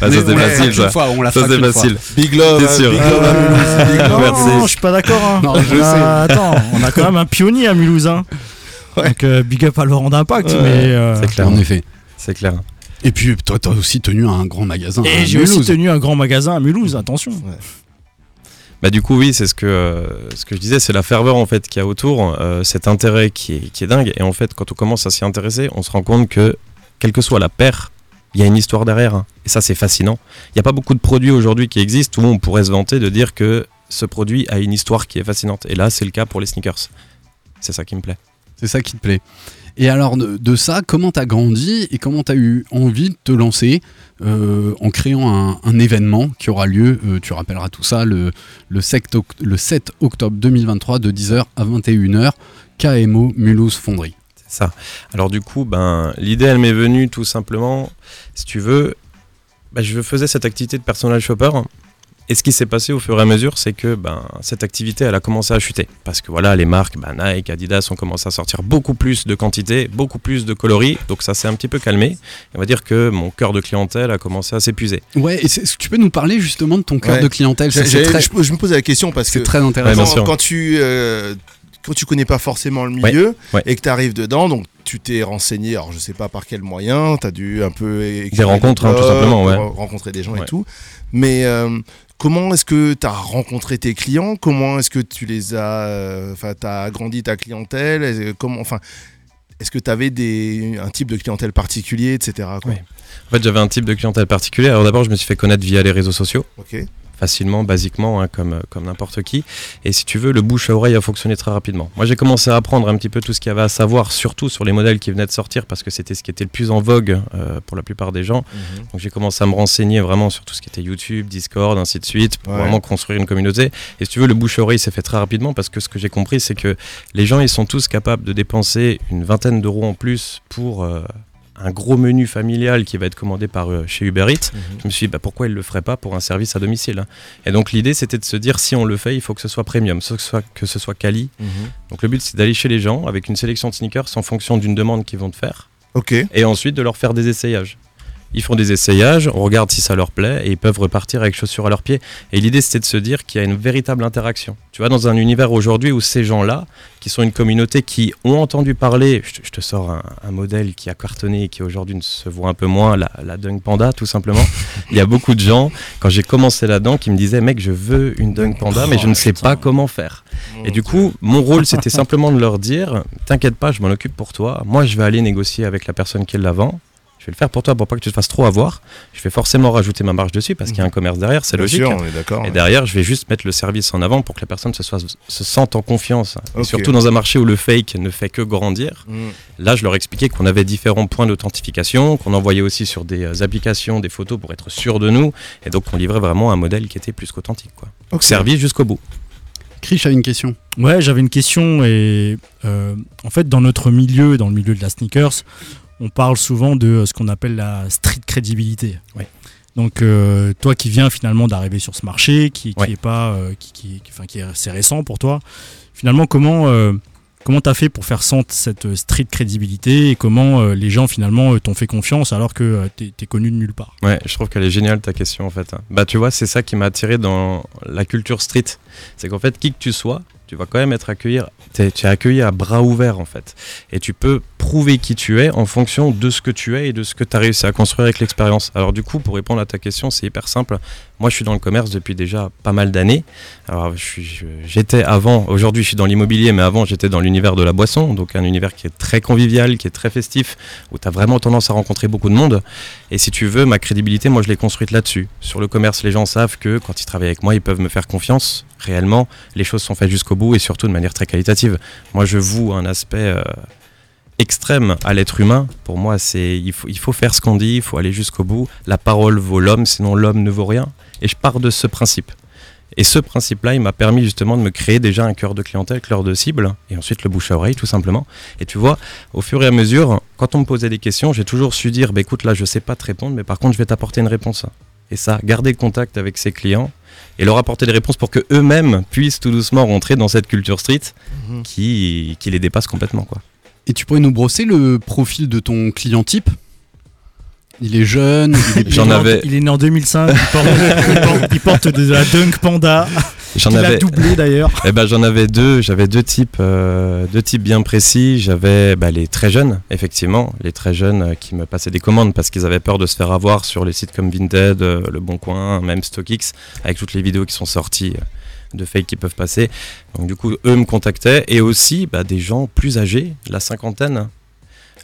ça, Mais c'est facile, ça. fois, on Ça, c'est fois. facile. Big love, T'es hein, sûr. big love à Mulhouse, big love. Merci. Non, je suis pas d'accord. hein. Non, je On a- sais. Attends, on a quand même un pionnier à Mulhouse. hein. Donc euh, big up à Laurent d'Impact. Ouais. mais, euh, C'est clair. En effet. C'est clair. Et puis toi t'as aussi tenu un grand magasin. à Et j'ai aussi Mulhouse. tenu un grand magasin à Mulhouse, attention. Bah du coup oui c'est ce que euh, ce que je disais c'est la ferveur en fait qu'il y a autour euh, cet intérêt qui est, qui est dingue et en fait quand on commence à s'y intéresser on se rend compte que quelle que soit la paire il y a une histoire derrière hein. et ça c'est fascinant il n'y a pas beaucoup de produits aujourd'hui qui existent où on pourrait se vanter de dire que ce produit a une histoire qui est fascinante et là c'est le cas pour les sneakers c'est ça qui me plaît C'est ça qui te plaît. Et alors de, ça, comment t'as grandi et comment t'as eu envie de te lancer euh, en créant un, événement qui aura lieu, euh, tu rappelleras tout ça, le, le, 7 oct- le 7 octobre 2023 de 10h à 21h, KMO Mulhouse Fonderie. C'est ça. Alors du coup, ben, l'idée, elle m'est venue tout simplement, si tu veux, ben, je faisais cette activité de personal shopper. Et ce qui s'est passé au fur et à mesure, c'est que ben, cette activité, elle a commencé à chuter. Parce que voilà, les marques, ben, Nike, Adidas, ont commencé à sortir beaucoup plus de quantité, beaucoup plus de coloris. Donc ça s'est un petit peu calmé. Et on va dire que mon cœur de clientèle a commencé à s'épuiser. Ouais, et c'est- est-ce que tu peux nous parler justement de ton cœur Ouais. de clientèle? Ça, très- je, je me posais la question parce que C'est très intéressant. quand tu euh, quand tu connais pas forcément le milieu ouais. et que tu arrives dedans, donc tu t'es renseigné, alors je sais pas par quel moyen, tu as dû un peu Des rencontres, hein, tout simplement, ouais. re- rencontrer des gens et tout. Mais euh, comment est-ce que tu as rencontré tes clients? Comment est-ce que tu les as euh, enfin tu as agrandi ta clientèle? Est-ce- comment enfin est-ce que tu avais des, un type de clientèle particulier, etc. quoi? En fait, j'avais un type de clientèle particulier. Alors d'abord, je me suis fait connaître via les réseaux sociaux. Ok. Facilement, basiquement, hein, comme, comme n'importe qui. Et si tu veux, le bouche à oreille a fonctionné très rapidement. Moi, j'ai commencé à apprendre un petit peu tout ce qu'il y avait à savoir, surtout sur les modèles qui venaient de sortir, parce que c'était ce qui était le plus en vogue euh, pour la plupart des gens. Mhm. Donc j'ai commencé à me renseigner vraiment sur tout ce qui était YouTube, Discord, ainsi de suite, pour Ouais. vraiment construire une communauté. Et si tu veux, le bouche à oreille s'est fait très rapidement, parce que ce que j'ai compris, c'est que les gens, ils sont tous capables de dépenser une vingtaine d'euros en plus pour... euh, un gros menu familial qui va être commandé par euh, chez Uber Eats, Mhm. je me suis dit bah, pourquoi il le ferait pas pour un service à domicile hein. Et donc l'idée c'était de se dire si on le fait, il faut que ce soit premium, que ce soit, que ce soit quali. Mhm. Donc le but c'est d'aller chez les gens avec une sélection de sneakers en fonction d'une demande qu'ils vont te faire Ok. et ensuite de leur faire des essayages. Ils font des essayages, on regarde si ça leur plaît et ils peuvent repartir avec chaussures à leurs pieds. Et l'idée c'était de se dire qu'il y a une véritable interaction. Tu vois, dans un univers aujourd'hui où ces gens-là, qui sont une communauté qui ont entendu parler, je te, sors un, un modèle qui a cartonné et qui aujourd'hui ne se voit un peu moins, la, la Dunk Panda tout simplement. Il y a beaucoup de gens, quand j'ai commencé là-dedans, qui me disaient mec je veux une Dunk Panda mais je ne sais pas comment faire. Et du coup, mon rôle, c'était simplement de leur dire T'inquiète pas, je m'en occupe pour toi. Moi, je vais aller négocier avec la personne qui la vend. Je vais le faire pour toi pour pas que tu te fasses trop avoir. Je vais forcément rajouter ma marge dessus parce qu'il y a un commerce derrière, c'est logique. sûr, on est d'accord. Et derrière, je vais juste mettre le service en avant pour que la personne se, soit, se sente en confiance. Et surtout dans un marché où le fake ne fait que grandir. Mm. Là, je leur expliquais qu'on avait différents points d'authentification, qu'on envoyait aussi sur des euh, applications des photos pour être sûr de nous. Et donc, on livrait vraiment un modèle qui était plus qu'authentique. quoi. Service jusqu'au bout. Krish a une question. Ouais, j'avais une question et euh, en fait dans notre milieu, dans le milieu de la sneakers, on parle souvent de euh, ce qu'on appelle la street crédibilité. Ouais. Donc euh, toi qui viens finalement d'arriver sur ce marché, qui, qui Ouais. est pas, euh, qui, qui, qui- enfin, qui est assez récent pour toi, finalement comment euh, comment t'as fait pour faire sentir cette street crédibilité et comment les gens finalement t'ont fait confiance alors que t'es t'es connu de nulle part? Ouais, je trouve qu'elle est géniale ta question en fait. Bah tu vois, c'est ça qui m'a attiré dans la culture street. C'est qu'en fait, qui que tu sois, tu vas quand même être accueilli, tu accueilli à bras ouverts en fait. Et tu peux prouver qui tu es en fonction de ce que tu es et de ce que tu as réussi à construire avec l'expérience. Alors du coup, pour répondre à ta question, c'est hyper simple. Moi, je suis dans le commerce depuis déjà pas mal d'années. Alors j'étais avant, aujourd'hui je suis dans l'immobilier, mais avant j'étais dans l'univers de la boisson, donc un univers qui est très convivial, qui est très festif, où tu as vraiment tendance à rencontrer beaucoup de monde. Et si tu veux, ma crédibilité, moi, je l'ai construite là-dessus. Sur le commerce, les gens savent que quand ils travaillent avec moi, ils peuvent me faire confiance. Réellement, les choses sont faites jusqu'au bout et surtout de manière très qualitative. Moi, je voue un aspect euh, extrême à l'être humain. Pour moi, c'est il faut, il faut faire ce qu'on dit, il faut aller jusqu'au bout. La parole vaut l'homme, sinon l'homme ne vaut rien. Et je pars de ce principe. Et ce principe-là, il m'a permis justement de me créer déjà un cœur de clientèle, cœur de cible, et ensuite le bouche à oreille, tout simplement. Et tu vois, au fur et à mesure, quand on me posait des questions, j'ai toujours su dire, bah, écoute, là, je sais pas te répondre, mais par contre, je vais t'apporter une réponse. Et ça, garder le contact avec ses clients et leur apporter des réponses pour que eux-mêmes puissent tout doucement rentrer dans cette culture street Mhm. qui, qui les dépasse complètement, quoi. Et tu pourrais nous brosser le profil de ton client type? Il est jeune, il est J'en Il est né en- avais- Il est né en 2005. Il porte, il porte- il porte de la Dunk Panda. J'en avais, doublé d'ailleurs. eh ben, j'en avais deux. J'avais deux types, euh, deux types bien précis. J'avais bah, les très jeunes, effectivement, les très jeunes euh, qui me passaient des commandes parce qu'ils avaient peur de se faire avoir sur les sites comme Vinted, euh, Le Bon Coin, même StockX, avec toutes les vidéos qui sont sorties euh, de fake qui peuvent passer. Donc du coup, eux me contactaient et aussi bah, des gens plus âgés, la cinquantaine.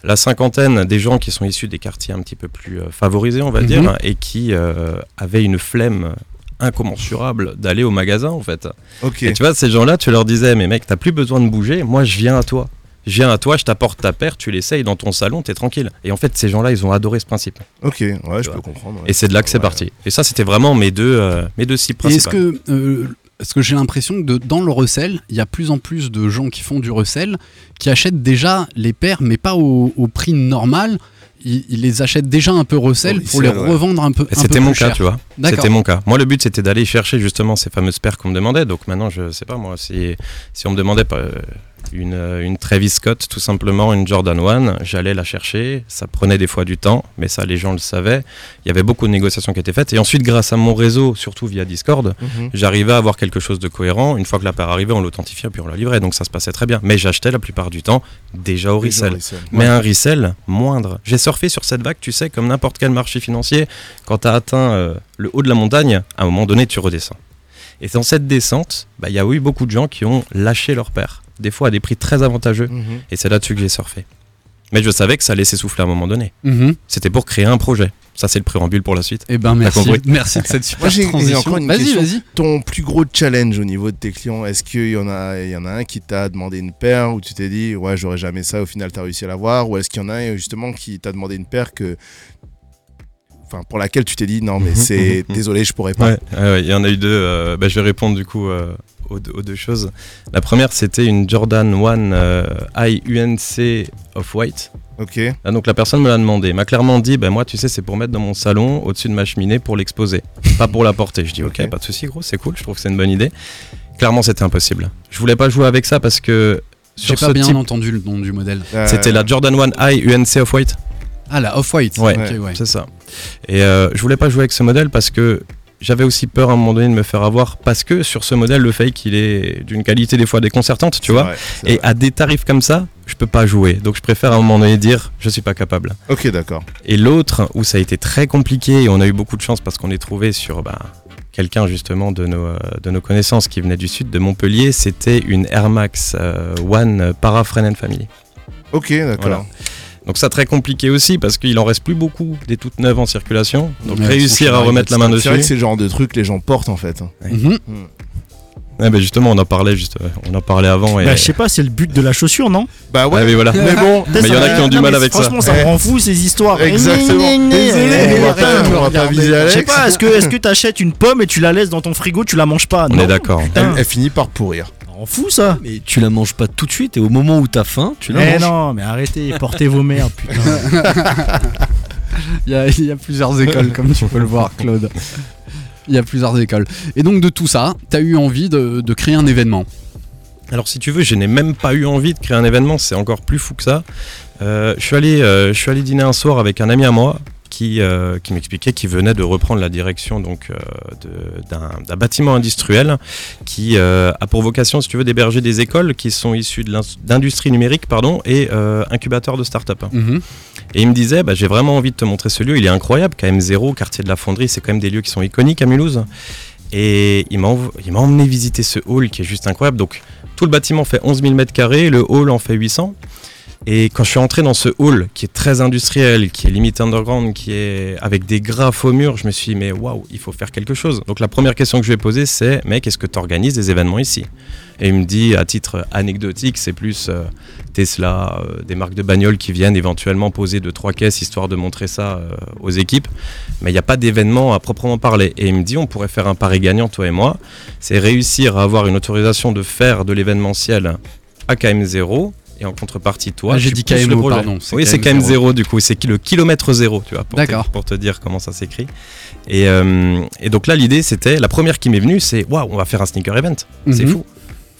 La cinquantaine des gens qui sont issus des quartiers un petit peu plus euh, favorisés, on va Mhm. dire, et qui euh, avaient une flemme incommensurable d'aller au magasin en fait. Ok. Et tu vois, ces gens-là, tu leur disais, mais mec, t'as plus besoin de bouger, moi je viens à toi. Je viens à toi, je t'apporte ta paire, tu l'essayes dans ton salon, t'es tranquille. Et en fait, ces gens-là, ils ont adoré ce principe. Ok, ouais, je peux comprendre. ouais. Et c'est de là que c'est Ouais. parti. Et ça, c'était vraiment mes deux, euh, mes deux cibles est-ce que, euh, est-ce que j'ai l'impression que de- dans le recel, il y a plus en plus de gens qui font du recel, qui achètent déjà les paires, mais pas au, au prix normal. Ils, ils les achètent déjà un peu recel pour les revendre un peu. C'était mon cas, tu vois. C'était mon cas. Moi, le but, c'était d'aller chercher justement ces fameuses paires qu'on me demandait. Donc maintenant, je sais pas, moi, si, si on me demandait pas, euh, une, euh, une Travis Scott, tout simplement, une Jordan 1, j'allais la chercher. Ça prenait des fois du temps, mais ça, les gens le savaient. Il y avait beaucoup de négociations qui étaient faites. Et ensuite, grâce à mon réseau, surtout via Discord, Mhm. j'arrivais à avoir quelque chose de cohérent. Une fois que la paire arrivait, on l'authentifiait, puis on la livrait. Donc ça se passait très bien. Mais j'achetais la plupart du temps déjà au resell. Mais un resell moindre. J'ai surfé sur cette vague, tu sais, comme n'importe quel marché financier. Quand tu as atteint euh, le haut de la montagne, à un moment donné, tu redescends. Et dans cette descente, bah, il y a eu beaucoup de gens qui ont lâché leur paire. Des fois à des prix très avantageux. Mhm. Et c'est là-dessus que j'ai surfé. Mais je savais que ça allait s'essouffler à un moment donné. Mhm. C'était pour créer un projet. Ça, c'est le préambule pour la suite. Eh ben merci, merci de cette super Moi, j'ai- j'ai transition. encore une vas-y, question. vas-y. Ton plus gros challenge au niveau de tes clients, est-ce qu'il y, en a- il y en a un qui t'a demandé une paire où tu t'es dit ouais j'aurais jamais ça, au final t'as réussi à l'avoir? Ou est-ce qu'il y en a un justement qui t'a demandé une paire que... Enfin, pour laquelle tu t'es dit non mais Mhm, c'est mhm, désolé je pourrais pas. Ouais, ouais, ouais, il y en a eu deux. euh, bah, je vais répondre du coup euh, aux, deux- aux deux choses. La première, c'était une Jordan 1 euh, High UNC Off-White. Ok. Ah, donc la personne me l'a demandé. m'a clairement dit, bah, moi, tu sais, c'est pour mettre dans mon salon, au-dessus de ma cheminée, pour l'exposer, pas pour la porter. Je dis, ok, Ok. pas de souci, gros, c'est cool. Je trouve que c'est une bonne idée. Clairement, c'était impossible. Je voulais pas jouer avec ça parce que J'ai pas bien type, entendu le nom du modèle. Euh, c'était la Jordan 1 High UNC Off-White. Ah la Off-White. Ouais, c'est ça. Et euh, je voulais pas jouer avec ce modèle parce que j'avais aussi peur à un moment donné de me faire avoir parce que sur ce modèle, le fake, il est d'une qualité des fois déconcertante, tu vois. vrai, Et vrai. à des tarifs comme ça, je peux pas jouer. Donc je préfère à un moment donné dire, je suis pas capable. Ok d'accord. Et l'autre, où ça a été très compliqué, et on a eu beaucoup de chance parce qu'on est trouvé sur bah, quelqu'un justement de nos, euh, de nos connaissances qui venait du sud de Montpellier, c'était une Air Max euh, One Para Friend and Family. Ok d'accord. Voilà. Donc ça très compliqué aussi parce qu'il en reste plus beaucoup des toutes neuves en circulation. Donc Ouais, réussir à remettre la main C'est dessus. vrai que c'est le genre de truc que les gens portent en fait. hein. Ouais, bah justement, on en parlait juste, euh, on en parlait avant. Et... Bah, je sais pas, c'est le but de la chaussure, non? Bah Ouais, mais voilà. Mais bon, Mais il y en a qui ont du Non, mal avec ça. Franchement, ça me rend fou ces histoires. Exactement. Je sais pas, est-ce que est-ce que t'achètes une pomme et tu la laisses dans ton frigo, tu la manges pas? On est d'accord. elle finit par pourrir. Fou ça. Mais tu la manges pas tout de suite et au moment où t'as faim, tu la Mais manges. non, mais arrêtez, portez vos mères, putain. Il y, a, il y a plusieurs écoles, comme tu peux le voir, Claude. Il y a plusieurs écoles. Et donc, de tout ça, tu as eu envie de, de créer un événement. Alors si tu veux, je n'ai même pas eu envie de créer un événement, c'est encore plus fou que ça. Euh, je, suis allé, euh, je suis allé dîner un soir avec un ami à moi qui, euh, qui m'expliquait qu'il venait de reprendre la direction donc, euh, d'un bâtiment industriel qui euh, a pour vocation, si tu veux, d'héberger des écoles qui sont issues de d'industrie numérique pardon, et incubateurs de start-up. Mhm. Et il me disait, bah, j'ai vraiment envie de te montrer ce lieu, il est incroyable, KM0, quartier de la Fonderie, c'est quand même des lieux qui sont iconiques à Mulhouse. Et il m'a env- il m'a emmené visiter ce hall qui est juste incroyable. Donc tout le bâtiment fait 11 000 mètres carrés, le hall en fait 800. Et quand je suis entré dans ce hall qui est très industriel, qui est limite underground, qui est avec des graphes au mur, je me suis dit, mais waouh, il faut faire quelque chose. Donc la première question que je lui ai posée, c'est, mec, est-ce que tu organises des événements ici? Et il me dit, à titre anecdotique, c'est plus euh, Tesla, euh, des marques de bagnoles qui viennent éventuellement poser deux trois caisses histoire de montrer ça euh, aux équipes. Mais il n'y a pas d'événement à proprement parler. Et il me dit, on pourrait faire un pari gagnant, toi et moi. C'est réussir à avoir une autorisation de faire de l'événementiel à KM0. Et en contrepartie, toi, Ah, j'ai dit KMO, pardon, c'est Oui, c'est KM0. KM0 du coup. C'est le kilomètre zéro, tu vois, pour, te, D'accord. pour te dire comment ça s'écrit. Et, euh, et donc là, l'idée, c'était, la première qui m'est venue, c'est, waouh, on va faire un sneaker event. C'est Mhm. fou.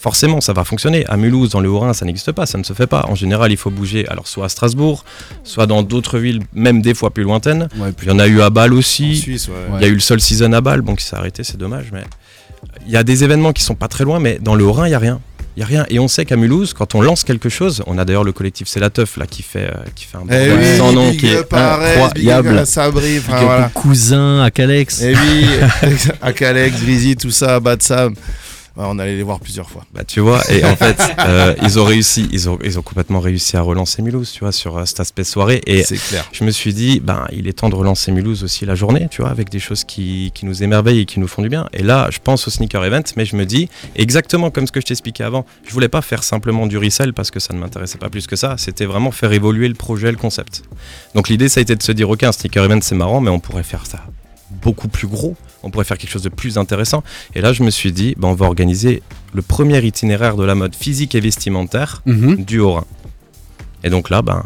Forcément, ça va fonctionner. À Mulhouse, dans le Haut-Rhin, ça n'existe pas, ça ne se fait pas. En général, il faut bouger, alors soit à Strasbourg, soit dans d'autres villes, même des fois plus lointaines. Ouais, Il y en a eu à Bâle En aussi. Suisse, ouais. Il y a eu le Sol Season à Bâle, bon, qui s'est arrêté, c'est dommage, mais il y a des événements qui sont pas très loin, mais dans le Haut-Rhin, il y a rien. Il y a rien. Et on sait qu'à Mulhouse, quand on lance quelque chose, on a d'ailleurs le collectif C'est la teuf là qui fait, euh, qui fait un Eh oui, sans nom qui est incroyable. Sabri, enfin, voilà. cousin, à Calex. Et oui, à Calex, Grizzly, tout ça, Bad Sam. On allait les voir plusieurs fois. Bah, tu vois, et en fait, euh, ils ont réussi, ils ont, ils ont complètement réussi à relancer Mulhouse, tu vois, sur euh, cet aspect soirée. Et C'est clair. je me suis dit, ben, il est temps de relancer Mulhouse aussi la journée, tu vois, avec des choses qui, qui nous émerveillent et qui nous font du bien. Et là, je pense au sneaker event, mais je me dis, exactement comme ce que je t'expliquais avant, je voulais pas faire simplement du resell parce que ça ne m'intéressait pas plus que ça, c'était vraiment faire évoluer le projet, le concept. Donc l'idée, ça a été de se dire, ok, un sneaker event, c'est marrant, mais on pourrait faire ça beaucoup plus gros, on pourrait faire quelque chose de plus intéressant. Et là, je me suis dit, ben, on va organiser le premier itinéraire de la mode physique et vestimentaire Mhm. du Haut-Rhin. Et donc là, ben,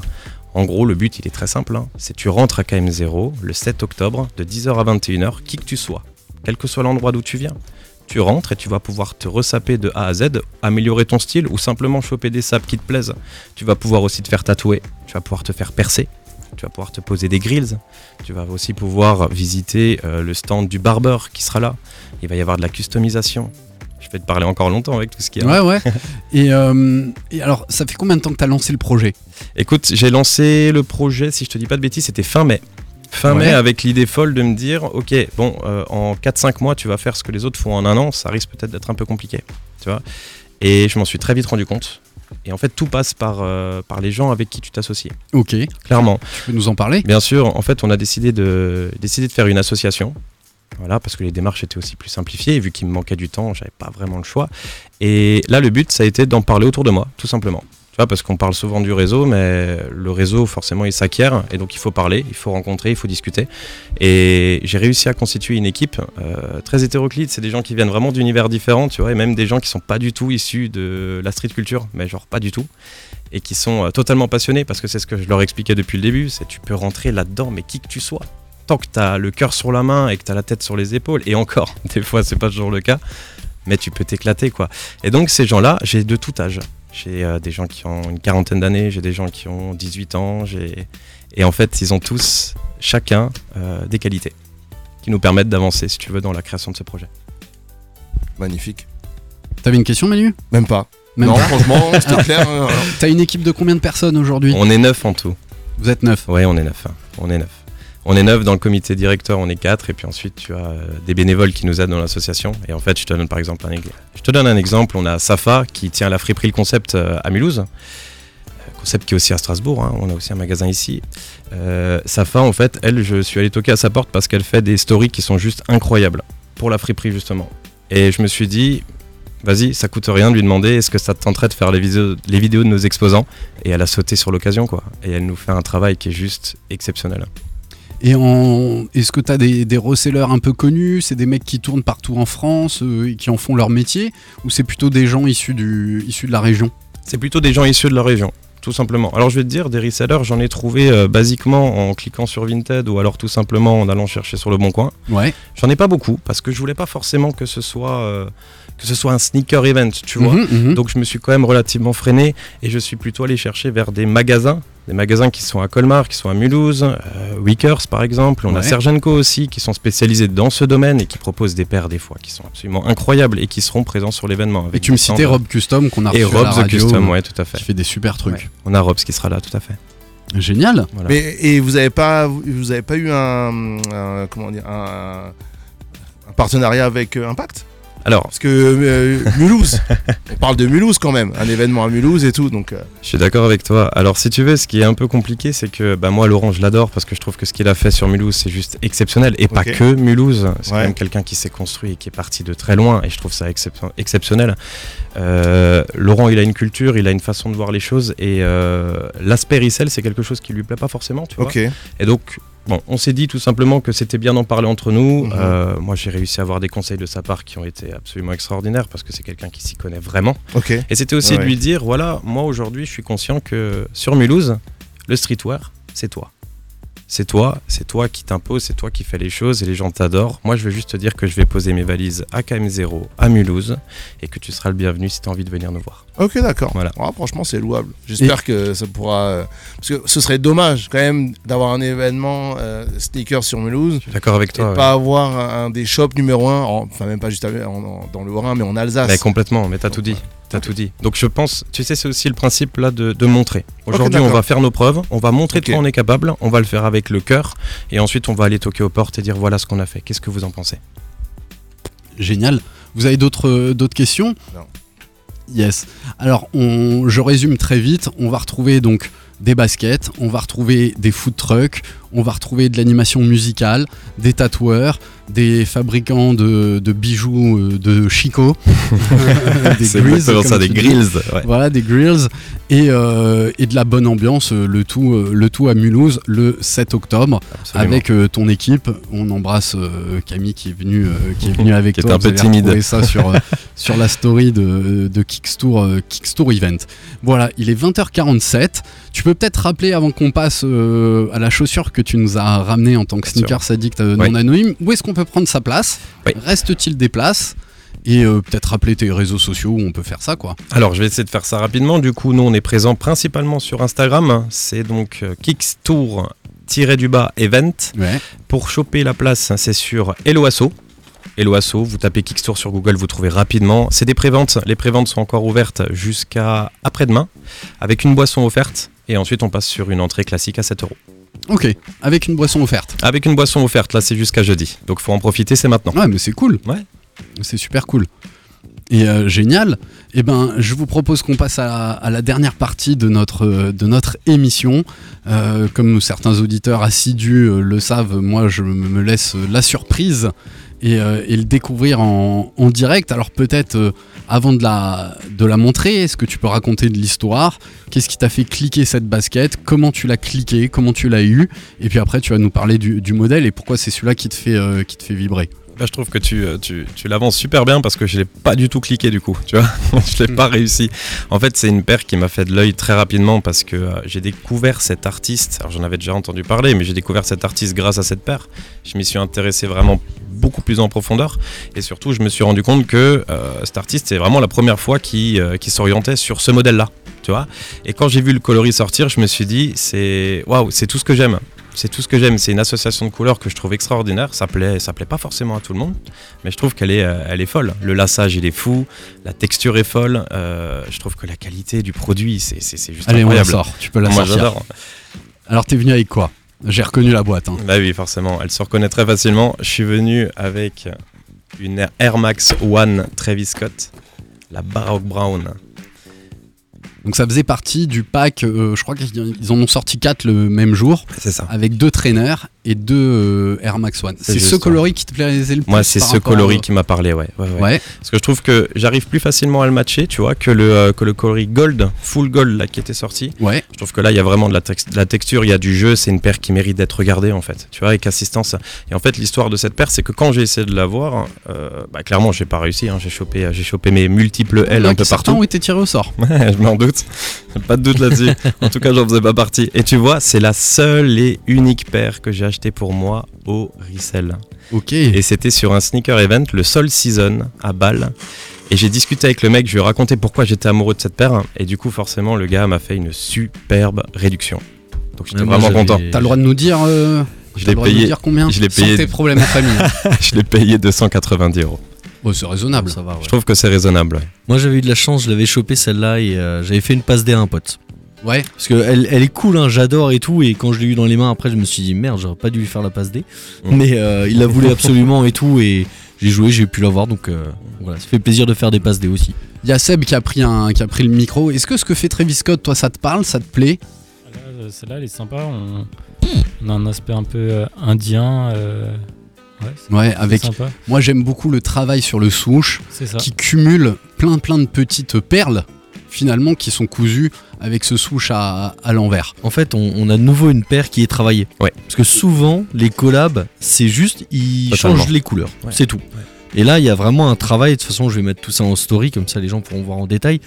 en gros, le but, il est très simple. hein. C'est tu rentres à KM0 le 7 octobre de 10h à 21h, qui que tu sois, quel que soit l'endroit d'où tu viens. Tu rentres et tu vas pouvoir te ressaper de A à Z, améliorer ton style ou simplement choper des sapes qui te plaisent. Tu vas pouvoir aussi te faire tatouer, tu vas pouvoir te faire percer, tu vas pouvoir te poser des grills, tu vas aussi pouvoir visiter euh, le stand du barbeur qui sera là. Il va y avoir de la customisation. Je vais te parler encore longtemps avec tout ce qu'il y a. Ouais, ouais. et, euh, et alors, ça fait combien de temps que tu as lancé le projet? Écoute, j'ai lancé le projet, si je te dis pas de bêtises, c'était fin mai. Fin Ouais. mai, avec l'idée folle de me dire, ok, bon, euh, en 4-5 mois, tu vas faire ce que les autres font en un an, ça risque peut-être d'être un peu compliqué, tu vois. Et je m'en suis très vite rendu compte. Et en fait, tout passe par, euh, par les gens avec qui tu t'associes, Ok, clairement. tu peux nous en parler? Bien sûr, en fait, on a décidé de, décidé de faire une association. Voilà, parce que les démarches étaient aussi plus simplifiées. Et vu qu'il me manquait du temps, j'avais pas vraiment le choix. Et là, le but, ça a été d'en parler autour de moi, tout simplement. Tu vois, parce qu'on parle souvent du réseau, mais le réseau, forcément, il s'acquiert. Et donc, il faut parler, il faut rencontrer, il faut discuter. Et j'ai réussi à constituer une équipe euh, très hétéroclite. C'est des gens qui viennent vraiment d'univers différents, tu vois, et même des gens qui sont pas du tout issus de la street culture, mais genre pas du tout et qui sont euh, totalement passionnés parce que c'est ce que je leur expliquais depuis le début, c'est tu peux rentrer là-dedans mais qui que tu sois. Tant que tu as le cœur sur la main et que tu as la tête sur les épaules et encore, des fois c'est pas toujours le cas, mais tu peux t'éclater quoi. Et donc ces gens-là, j'ai de tout âge. J'ai euh, des gens qui ont une quarantaine d'années, j'ai des gens qui ont 18 ans, j'ai et en fait, ils ont tous chacun euh, des qualités qui nous permettent d'avancer si tu veux dans la création de ce projet. Magnifique. T'avais une question, Manu? Même pas. Même non, pas franchement, c'était clair. hein. T'as une équipe de combien de personnes aujourd'hui? On est neuf en tout. Vous êtes neuf. Ouais, on est neuf. hein. On est neuf. On est neuf dans le comité directeur, on est quatre, et puis ensuite tu as euh, des bénévoles qui nous aident dans l'association. Et en fait, je te donne par exemple un, je te donne un exemple. On a Safa qui tient la friperie le concept euh, à Mulhouse, euh, concept qui est aussi à Strasbourg, hein, on a aussi un magasin ici. Safa, en fait, elle, je suis allé toquer à sa porte parce qu'elle fait des stories qui sont juste incroyables pour la friperie justement. Et je me suis dit, vas-y, ça coûte rien de lui demander est-ce que ça te tenterait de faire les vidéos, les vidéos de nos exposants? Et elle a sauté sur l'occasion, quoi. Et elle nous fait un travail qui est juste exceptionnel. Et en... est-ce que tu as des, des resellers un peu connus? C'est des mecs qui tournent partout en France euh, et qui en font leur métier? Ou c'est plutôt des gens issus, du... issus de la région? C'est plutôt des gens issus de la région, tout simplement. Alors je vais te dire, des resellers, j'en ai trouvé euh, basiquement en cliquant sur Vinted ou alors tout simplement en allant chercher sur le bon coin. Ouais. J'en ai pas beaucoup parce que je voulais pas forcément que ce soit euh, que ce soit un sneaker event, tu vois. Mhm, mhm. Donc je me suis quand même relativement freiné et je suis plutôt allé chercher vers des magasins, des magasins qui sont à Colmar, qui sont à Mulhouse, euh, Wickers par exemple. On a Ouais. Sergenco aussi qui sont spécialisés dans ce domaine et qui proposent des paires des fois qui sont absolument incroyables et qui seront présents sur l'événement. Et avec tu me citais. Rob Custom qu'on a et reçu à la Rob the radio, Custom, euh, ouais, tout à fait. qui fait des super trucs. Ouais. On a Robs qui sera là, tout à fait. Génial. Voilà. Mais, et vous avez pas, vous avez pas eu un, un- comment dire, un, un partenariat avec euh, Impact? Alors, Parce que euh, Mulhouse, on parle de Mulhouse quand même, un événement à Mulhouse et tout, donc. euh, Je suis d'accord avec toi. Alors, si tu veux, ce qui est un peu compliqué, c'est que bah, moi, Laurent, je l'adore parce que je trouve que ce qu'il a fait sur Mulhouse, c'est juste exceptionnel. Et pas que Mulhouse. C'est Ouais. quand même quelqu'un qui s'est construit et qui est parti de très loin. Et je trouve ça excep- exceptionnel. Euh, Laurent, il a une culture, il a une façon de voir les choses. Et l'aspect resell, c'est quelque chose qui lui plaît pas forcément, tu vois. ok. Et donc, bon, on s'est dit tout simplement que c'était bien d'en parler entre nous. Mhm. Euh, moi, j'ai réussi à avoir des conseils de sa part qui ont été absolument extraordinaires parce que c'est quelqu'un qui s'y connaît vraiment. Et c'était aussi Ouais, de lui dire voilà, moi aujourd'hui, je suis conscient que sur Mulhouse, le streetwear, c'est toi. C'est toi, c'est toi qui t'impose, c'est toi qui fais les choses et les gens t'adorent. Moi, je veux juste te dire que je vais poser mes valises à KM0 à Mulhouse et que tu seras le bienvenu si tu as envie de venir nous voir. Ok, d'accord. Voilà. Ouais, franchement, c'est louable. J'espère que ça pourra. euh, Parce que ce serait dommage quand même d'avoir un événement euh, sneaker sur Mulhouse. D'accord avec Et toi. de ouais. pas avoir un, un des shops numéro 1, enfin même pas juste à- en- en- dans le Haut-Rhin, mais en Alsace. Mais complètement, mais t'as tout dit. T'as tout dit. Donc je pense, tu sais, c'est aussi le principe là de, de montrer. Aujourd'hui, on va faire nos preuves, on va montrer de quoi on est capable, on va le faire avec le cœur, et ensuite on va aller toquer aux portes et dire voilà ce qu'on a fait. Qu'est-ce que vous en pensez? Génial. Vous avez d'autres euh, d'autres questions? Non. Yes. Alors, on, je résume très vite. On va retrouver donc des baskets, on va retrouver des food trucks, on va retrouver de l'animation musicale, des tatoueurs, des fabricants de, de bijoux euh, de Chico, des grills, comme ça, des grills. ouais. Voilà, des grills et, euh, et de la bonne ambiance, euh, le tout, le tout à Mulhouse le 7 octobre Absolument. avec euh, ton équipe. On embrasse euh, Camille qui est venue, qui est venue avec Qui toi. était un Vous peu timide. ça sur, sur la story de, de Kickstour, Kickstour Event. Voilà, il est 20h47. Tu peux peut-être rappeler avant qu'on passe à la chaussure que tu nous as ramené en tant que sneakers addict euh, non anonyme. Où est-ce qu'on peut prendre sa place. Reste-t-il des places et euh, peut-être rappeler tes réseaux sociaux où on peut faire ça quoi. Alors, je vais essayer de faire ça rapidement. Du coup, nous, on est présent principalement sur Instagram. C'est donc euh, Kickstour-du-bas event. Ouais. Pour choper la place, c'est sur Eloasso. Eloasso, vous tapez Kickstore sur Google, vous trouvez rapidement. C'est des préventes. Les préventes sont encore ouvertes jusqu'à après-demain, avec une boisson offerte. Et ensuite, on passe sur une entrée classique à 7 euros. Ok, avec une boisson offerte. Avec une boisson offerte, là, c'est jusqu'à jeudi. Donc, faut en profiter, c'est maintenant. Ouais, mais c'est cool. Ouais. C'est super cool. Et euh, génial. Eh ben, je vous propose qu'on passe à la, à la dernière partie de notre, euh, de notre émission. Euh, comme certains auditeurs assidus le savent, moi, je me laisse la surprise et, euh, et le découvrir en, direct. Alors peut-être, euh, avant de la, de la montrer, est-ce que tu peux raconter de l'histoire? Qu'est-ce qui t'a fait cliquer cette basket? Comment tu l'as cliqué? Comment tu l'as eu? Et puis après, tu vas nous parler du, du modèle et pourquoi c'est celui-là qui euh, qui te fait vibrer. Bah, je trouve que tu, euh, tu, tu l'avances super bien parce que je l'ai pas du tout cliqué du coup, tu vois. je l'ai pas réussi. En fait, c'est une paire qui m'a fait de l'œil très rapidement parce que euh, j'ai découvert cet artiste. Alors, j'en avais déjà entendu parler, mais j'ai découvert cet artiste grâce à cette paire. Je m'y suis intéressé vraiment beaucoup plus en profondeur et surtout, je me suis rendu compte que euh, cet artiste, c'est vraiment la première fois qui, qui s'orientait sur ce modèle-là, tu vois. Et quand j'ai vu le coloris sortir, je me suis dit, c'est waouh, c'est tout ce que j'aime. C'est tout ce que j'aime. C'est une association de couleurs que je trouve extraordinaire. Ça plaît, ça plaît pas forcément à tout le monde, mais je trouve qu'elle est, euh, elle est folle. Le lassage, il est fou. La texture est folle. Euh, je trouve que la qualité du produit, c'est, c'est, c'est juste Allez, on la incroyable. sort. Tu peux la Moi, sortir. j'adore. Alors, t'es venu avec quoi? J'ai reconnu la boîte. hein. Bah oui, forcément. Elle se reconnaît très facilement. Je suis venu avec une Air Max One Travis Scott, la Baroque Brown. Donc ça faisait partie du pack, euh, je crois qu'ils ils en ont sorti 4 le même jour, C'est ça. avec deux traîneurs et deux euh, Air Max One. C'est ce ouais. coloris qui te plaisait le plus Moi, c'est ce coloris qui m'a parlé, ouais. ouais, Parce que je trouve que j'arrive plus facilement à le matcher, tu vois, que le, euh, que le coloris gold, full gold, là, qui était sorti. ouais. Je trouve que là, il y a vraiment de la, tex- de la texture, il y a du jeu, c'est une paire qui mérite d'être regardée, en fait, tu vois, avec assistance. Et en fait, l'histoire de cette paire, c'est que quand j'ai essayé de l'avoir, euh, bah, clairement, j'ai pas réussi, hein. j'ai chopé, j'ai chopé mes multiples L un peu partout. ont été tirés au sort. Ouais, je m'en doute. Pas de doute là-dessus. en tout cas, j'en faisais pas partie. Et tu vois, c'est la seule et unique paire que j'ai pour moi au resell. Ok. Et c'était sur un sneaker event, le Sol Season à Bâle. Et j'ai discuté avec le mec, je lui ai raconté pourquoi j'étais amoureux de cette paire. Et du coup, forcément, le gars m'a fait une superbe réduction. Donc j'étais vraiment content. T'as le droit de nous dire, euh, Je l'ai de nous payé, dire combien je l'ai Sans payé- tes problèmes en famille. je l'ai payé 290 euros. Oh, c'est raisonnable. Ça va, ouais. Je trouve que c'est raisonnable. Moi j'avais eu de la chance, je l'avais chopé celle-là et euh, j'avais fait une passe D à un pote. Ouais. Parce que elle, elle est cool, hein, j'adore et tout. Et quand je l'ai eu dans les mains, après, je me suis dit merde, j'aurais pas dû lui faire la passe D. Mais euh, il la voulait absolument et tout. Et j'ai joué, j'ai pu l'avoir. Donc euh, voilà, ça fait plaisir de faire des passes D aussi. Il y a Seb qui a pris, un, qui a pris le micro. Est-ce que ce que fait Travis Scott, toi, ça te parle, ça te plaît? Là, Celle-là, elle est sympa. On, on a un aspect un peu euh, indien. euh, Ouais, c'est Ouais, c'est avec. sympa. Moi, j'aime beaucoup le travail sur le souche qui cumule plein, plein de petites perles, finalement, qui sont cousues avec ce souche à, à l'envers. En fait, on, on a de nouveau une paire qui est travaillée. Ouais. Parce que souvent, les collabs, c'est juste, ils Totalement. changent les couleurs. Ouais. C'est tout. Et là, il y a vraiment un travail. De toute façon, je vais mettre tout ça en story, comme ça les gens pourront voir en détail.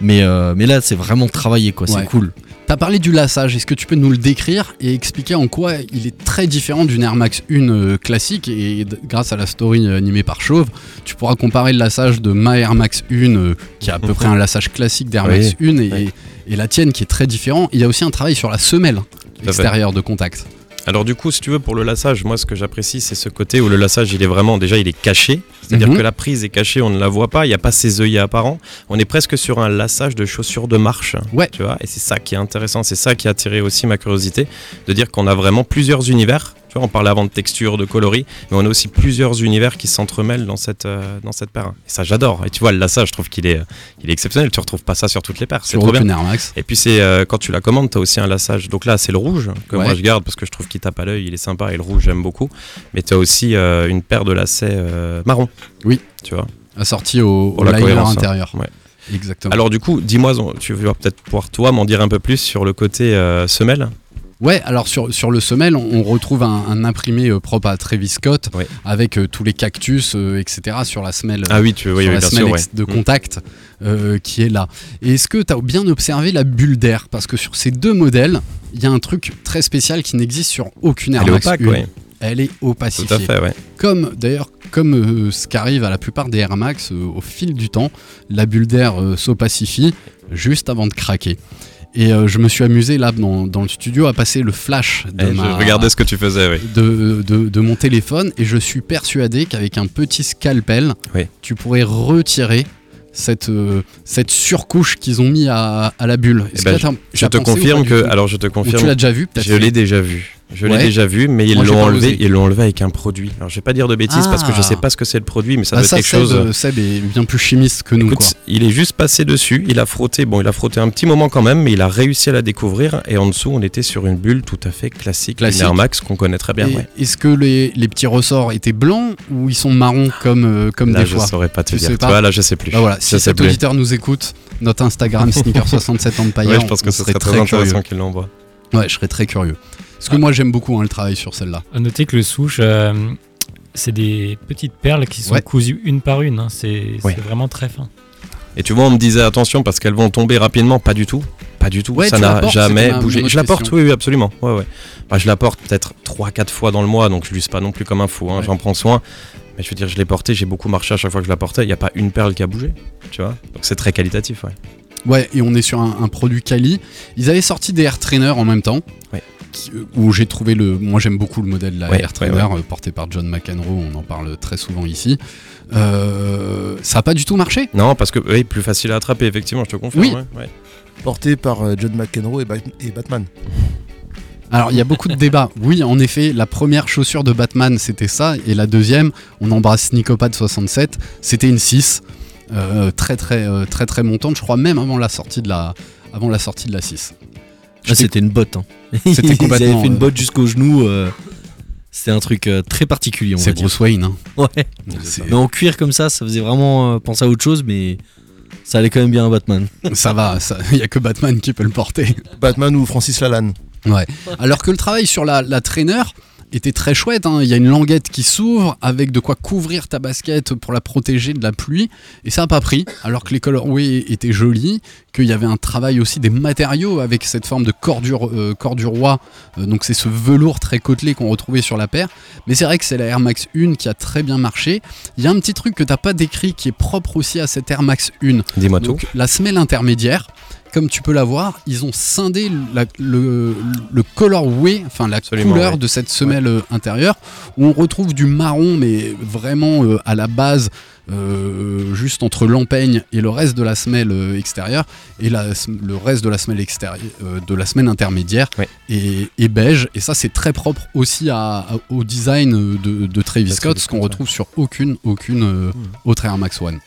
Mais, euh, mais là, c'est vraiment travaillé, quoi. Ouais. C'est cool. T'as parlé du lassage, est-ce que tu peux nous le décrire et expliquer en quoi il est très différent d'une Air Max 1 euh, classique et grâce à la story euh, animée par Chauve, tu pourras comparer le lassage de ma Air Max 1 euh, qui a à peu près un lassage classique d'Air Oui, Max 1 et, et la tienne qui est très différent. Il y a aussi un travail sur la semelle extérieure de contact. Alors du coup, si tu veux, pour le lassage, moi ce que j'apprécie, c'est ce côté où le lassage, il est vraiment, déjà, il est caché. C'est-à-dire Mhm. que la prise est cachée, on ne la voit pas, il n'y a pas ses œillets apparents. On est presque sur un lassage de chaussures de marche. Ouais. Tu vois, et c'est ça qui est intéressant, c'est ça qui a attiré aussi ma curiosité, de dire qu'on a vraiment plusieurs univers. Tu vois, on parlait avant de texture, de coloris, mais on a aussi plusieurs univers qui s'entremêlent dans cette, euh, dans cette paire. Et ça, j'adore. Et tu vois, le lassage, je trouve qu'il est, il est exceptionnel. Tu retrouves pas ça sur toutes les paires. C'est trop bien. Max. Et puis c'est euh, quand tu la commandes, tu as aussi un lassage. Donc là, c'est le rouge que Ouais. moi je garde parce que je trouve qu'il tape à l'œil, il est sympa et le rouge j'aime beaucoup. Mais tu as aussi euh, une paire de lacets euh, marron. Oui. Tu vois. Assorti au, liner hein. intérieur. Ouais. Exactement. Alors du coup, dis-moi, tu vas peut-être pouvoir toi m'en dire un peu plus sur le côté euh, semelle? Ouais, alors sur, sur le semelle, on, on retrouve un, un imprimé euh, propre à Travis Scott avec euh, tous les cactus, euh, etc. sur la semelle. Ah oui, tu oui, sur oui, la bien semelle sûr. ex- ouais. de Mm. contact qui est là. Et est-ce que tu as bien observé la bulle d'air? Parce que sur ces deux modèles, il y a un truc très spécial qui n'existe sur aucune Air Max opaque, 1. ouais. Elle est Tout opacifiée. à fait, ouais. Comme d'ailleurs, comme euh, ce qui arrive à la plupart des Air Max, euh, au fil du temps, la bulle d'air euh, s'opacifie juste avant de craquer. Et je me suis amusé là dans, dans le studio à passer le flash de, ma- Je regardais ce que tu faisais, oui. de, de- de mon téléphone et je suis persuadé qu'avec un petit scalpel, Oui. tu pourrais retirer cette, euh, cette surcouche qu'ils ont mis à, à la bulle. Eh ben, que Je te confirme que, tout alors je te Ou confirme, tu l'as déjà vu peut-être je l'ai déjà vu. Je l'ai déjà vu, mais ils l'ont enlevé. osé. Ils l'ont enlevé avec un produit. Alors je vais pas dire de bêtises parce que je Ah. sais pas ce que c'est le produit, mais ça Ah, doit être ça, quelque Seb, chose. euh, Seb est bien plus chimiste que nous. Écoute, quoi. il est juste passé dessus, il a frotté, bon, il a frotté un petit moment quand même, mais il a réussi à la découvrir. Et en dessous, on était sur une bulle tout à fait classique, Classique. Air Max qu'on connaît très bien. Ouais. Est-ce que les, les petits ressorts étaient blancs ou ils sont marrons comme, euh, comme Là, des je fois saurais pas te Tu dire. pas là, je sais plus. Bah voilà, Je si sais cet plus. auditeur nous écoute, notre Instagram Sneaker67 Empire, Ouais, je pense que ce serait très intéressant qu'il l'envoie. Ouais, je serais très curieux. Parce que moi j'aime beaucoup hein, le travail sur celle-là. À noter que le souche, euh, c'est des petites perles qui sont Ouais. cousues une par une. hein. C'est Ouais. vraiment très fin. Et tu vois, on me disait attention parce qu'elles vont tomber rapidement. Pas du tout. Pas du tout. Ouais, ça n'a jamais bougé. Je la porte, oui, oui, absolument. Ouais, ouais. Bah, je la porte peut-être 3-4 fois dans le mois, donc je l'use pas non plus comme un fou. hein, Ouais. J'en prends soin. Mais je veux dire, je l'ai portée, j'ai beaucoup marché à chaque fois que je la portais. Il n'y a pas une perle qui a bougé. Tu vois Donc c'est très qualitatif, ouais. Ouais, et on est sur un, un produit quali. Ils avaient sorti des Air Trainer en même temps. Ouais. Euh, où j'ai trouvé le. Moi j'aime beaucoup le modèle de la Ouais, Air Trainer ouais, euh, porté par John McEnroe, on en parle très souvent ici. Euh, ça a pas du tout marché Non, parce que oui, plus facile à attraper, effectivement, je te confirme. Oui. ouais, ouais. Porté par John McEnroe et, Bat- et Batman. Alors il y a beaucoup de débats. Oui, en effet, la première chaussure de Batman c'était ça, et la deuxième, on embrasse Nicopad 67, c'était une 6. euh, très très très très montante, je crois même avant la sortie de la avant la sortie de la 6. Ah, c'était une botte. Hein. C'était Ils avaient complètement, fait une euh, botte jusqu'au genou. euh, C'était un truc euh, très particulier. C'est dire. Bruce Wayne. Hein. Ouais. Mais en cuir comme ça, ça faisait vraiment euh, penser à autre chose, mais ça allait quand même bien à Batman. Ça va, il n'y a que Batman qui peut le porter. Batman ou Francis Lalanne. Ouais. Alors que le travail sur la, la traîneur était très chouette. hein. Il y a une languette qui s'ouvre avec de quoi couvrir ta basket pour la protéger de la pluie. Et ça n'a pas pris. Alors que les colorways étaient jolis, qu'il y avait un travail aussi des matériaux avec cette forme de corps du, euh, corps du roi. Euh, donc c'est ce velours très côtelé qu'on retrouvait sur la paire. Mais c'est vrai que c'est la Air Max 1 qui a très bien marché. Il y a un petit truc que t'as pas décrit qui est propre aussi à cette Air Max 1. Dis-moi tout. La semelle intermédiaire, comme tu peux la voir, ils ont scindé la- le, le colorway, enfin la Absolument, couleur ouais. de cette semelle euh, intérieure, où on retrouve du marron, mais vraiment euh, à la base, euh, juste entre l'empeigne et le reste de la semelle extérieure, et la- le reste de la semelle extérieure, euh, de la semelle intermédiaire, Ouais. et, et beige. Et ça, c'est très propre aussi à- à- au design de, de Travis Scott, ce qu'on retrouve sur aucune, aucune Mmh. autre Air Max One.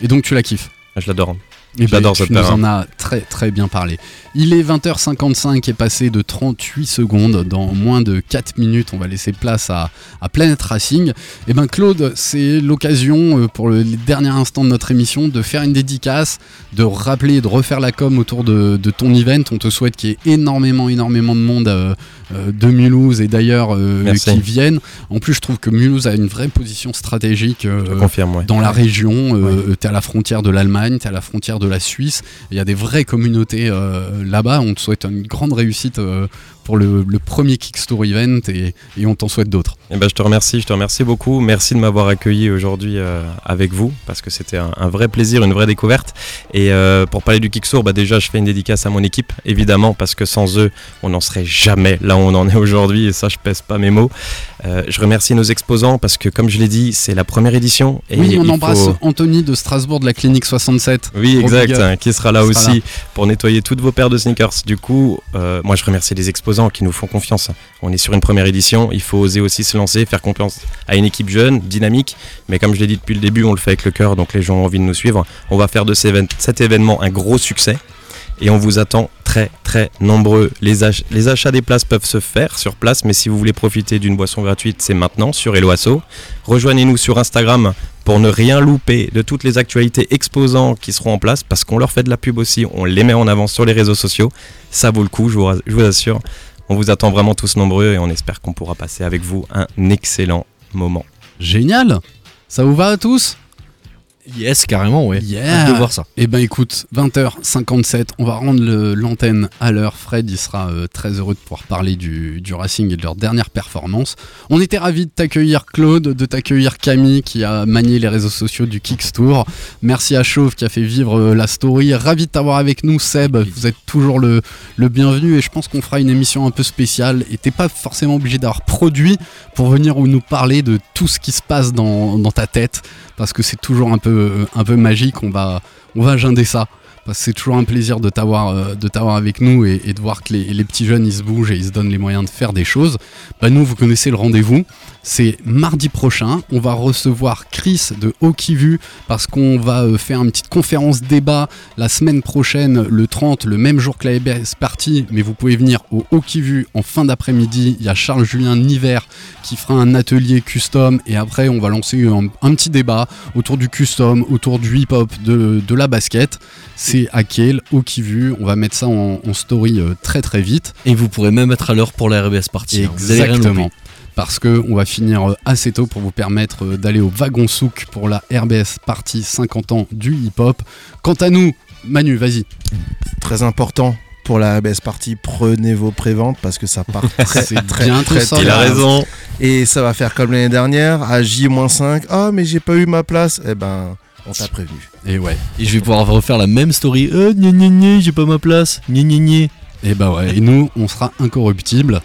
Et donc tu la kiffes? Ah, Je l'adore. Eh ben, J'adore tu cette nous paire, en as très très bien parlé. Il est 20h55 et passé de 38 secondes. Dans moins de 4 minutes, on va laisser place à, à Planet Racing. Et ben Claude, c'est l'occasion euh, pour le, les derniers instants de notre émission de faire une dédicace, de rappeler, de refaire la com autour de, de ton event. On te souhaite qu'il y ait énormément énormément de monde euh, euh, de Mulhouse et d'ailleurs euh, qui viennent. En plus, je trouve que Mulhouse a une vraie position stratégique. euh, confirme, ouais. dans la région. Euh, T'es à la frontière de l'Allemagne, t'es à la frontière de la Suisse. Il y a des vraies communautés euh, là-bas. On te souhaite une grande réussite euh, pour le, le premier Kickstore event et, et on t'en souhaite d'autres. Eh ben, je te remercie, je te remercie beaucoup. Merci de m'avoir accueilli aujourd'hui euh, avec vous parce que c'était un, un vrai plaisir, une vraie découverte. Et euh, pour parler du Kicksour, bah déjà je fais une dédicace à mon équipe, évidemment, parce que sans eux, on n'en serait jamais là où on en est aujourd'hui. Et ça, je pèse pas mes mots. Euh, je remercie nos exposants parce que, comme je l'ai dit, c'est la première édition. Et oui, on embrasse faut- Anthony de Strasbourg de la clinique 67. Oui, exact, hein, qui sera là Qui sera aussi là. pour nettoyer toutes vos paires de sneakers. Du coup, moi je remercie les exposants qui nous font confiance. On est sur une première édition, il faut oser aussi se lancer, faire confiance à une équipe jeune, dynamique. Mais comme je l'ai dit depuis le début, on le fait avec le cœur, donc les gens ont envie de nous suivre. On va faire de cet évén- cet événement un gros succès. Et on vous attend très très nombreux. Les, ach- les achats des places peuvent se faire sur place, mais si vous voulez profiter d'une boisson gratuite, c'est maintenant sur Eloasso. Rejoignez-nous sur Instagram pour ne rien louper de toutes les actualités exposants qui seront en place, parce qu'on leur fait de la pub aussi, on les met en avant sur les réseaux sociaux. Ça vaut le coup, je vous assure. On vous attend vraiment tous nombreux et on espère qu'on pourra passer avec vous un excellent moment. Génial Ça vous va à tous? Yes, carrément, ouais. Yeah. Hâte de voir ça. Eh ben écoute, 20h57, on va rendre l'antenne à l'heure. Fred, il sera euh, très heureux de pouvoir parler du, du Racing et de leur dernière performance. On était ravis de t'accueillir Claude, de t'accueillir Camille qui a manié les réseaux sociaux du Kickstour. Merci à Chauve qui a fait vivre euh, la story. Ravi de t'avoir avec nous Seb, vous êtes toujours le, le bienvenu et je pense qu'on fera une émission un peu spéciale. Et t'es pas forcément obligé d'avoir produit pour venir nous parler de tout ce qui se passe dans, dans ta tête parce que c'est toujours un peu, un peu magique. On va, on ça. Que c'est toujours un plaisir de t'avoir, euh, avec nous et, de voir que les, petits jeunes ils se bougent et ils se donnent les moyens de faire des choses. Bah nous, vous connaissez le rendez-vous. C'est mardi prochain. On va recevoir Chris de Hockey parce qu'on va euh, faire une petite conférence débat la semaine prochaine, le 30, le même jour que la EBS Party. Mais vous pouvez venir au Hockey en fin d'après-midi. Il y a Charles-Julien Niver qui fera un atelier custom et après on va lancer un, petit débat autour du custom, autour du hip-hop, de, la basket. À Kiel, au Kivu. On va mettre ça en, en story euh, très très vite. Et vous pourrez même être à l'heure pour la RBS partie. hein. Exactement. louper. Parce que on va finir euh, assez tôt pour vous permettre euh, d'aller au wagon souk pour la RBS Party 50 ans du hip-hop. Quant à nous, Manu, vas-y. Très important pour la ABS Party, prenez vos préventes parce que ça part très très bientôt très très Il a raison. Et ça va faire comme l'année dernière, à J-5, ah mais j'ai pas eu ma place, eh ben on t'a prévenu. Et ouais. Et je vais pouvoir refaire la même story. Euh, gna gna gna, j'ai pas ma place. Gna gna gna. Et bah ouais. Et nous, on sera incorruptibles.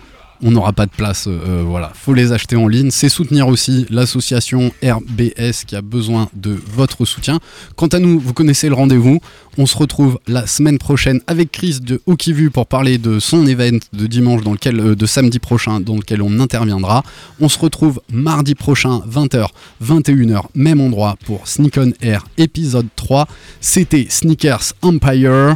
On n'aura pas de place, euh, euh, voilà. Faut les acheter en ligne. C'est soutenir aussi l'association RBS qui a besoin de votre soutien. Quant à nous, vous connaissez le rendez-vous. On se retrouve la semaine prochaine avec Chris de Hockeyvu pour parler de son event de dimanche dans lequel, euh, de samedi prochain dans lequel on interviendra. On se retrouve mardi prochain 20h, 21h, même endroit pour Sneak on Air épisode 3. C'était Sneakers Empire.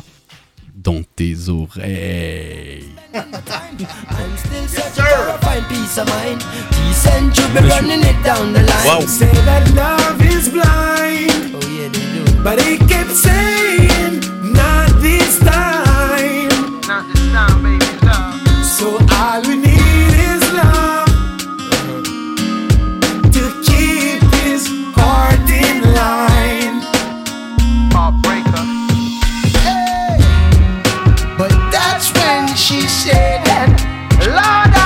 Dans tes oreilles. I'm still searching for a fine peace of mind. Peace and truth, be running it down the line. Wow. Say that love is blind, Oh yeah, they do. but he kept saying, not this time. Not this time, baby, love. So all we need is love to keep his heart in line. And she said, Lord,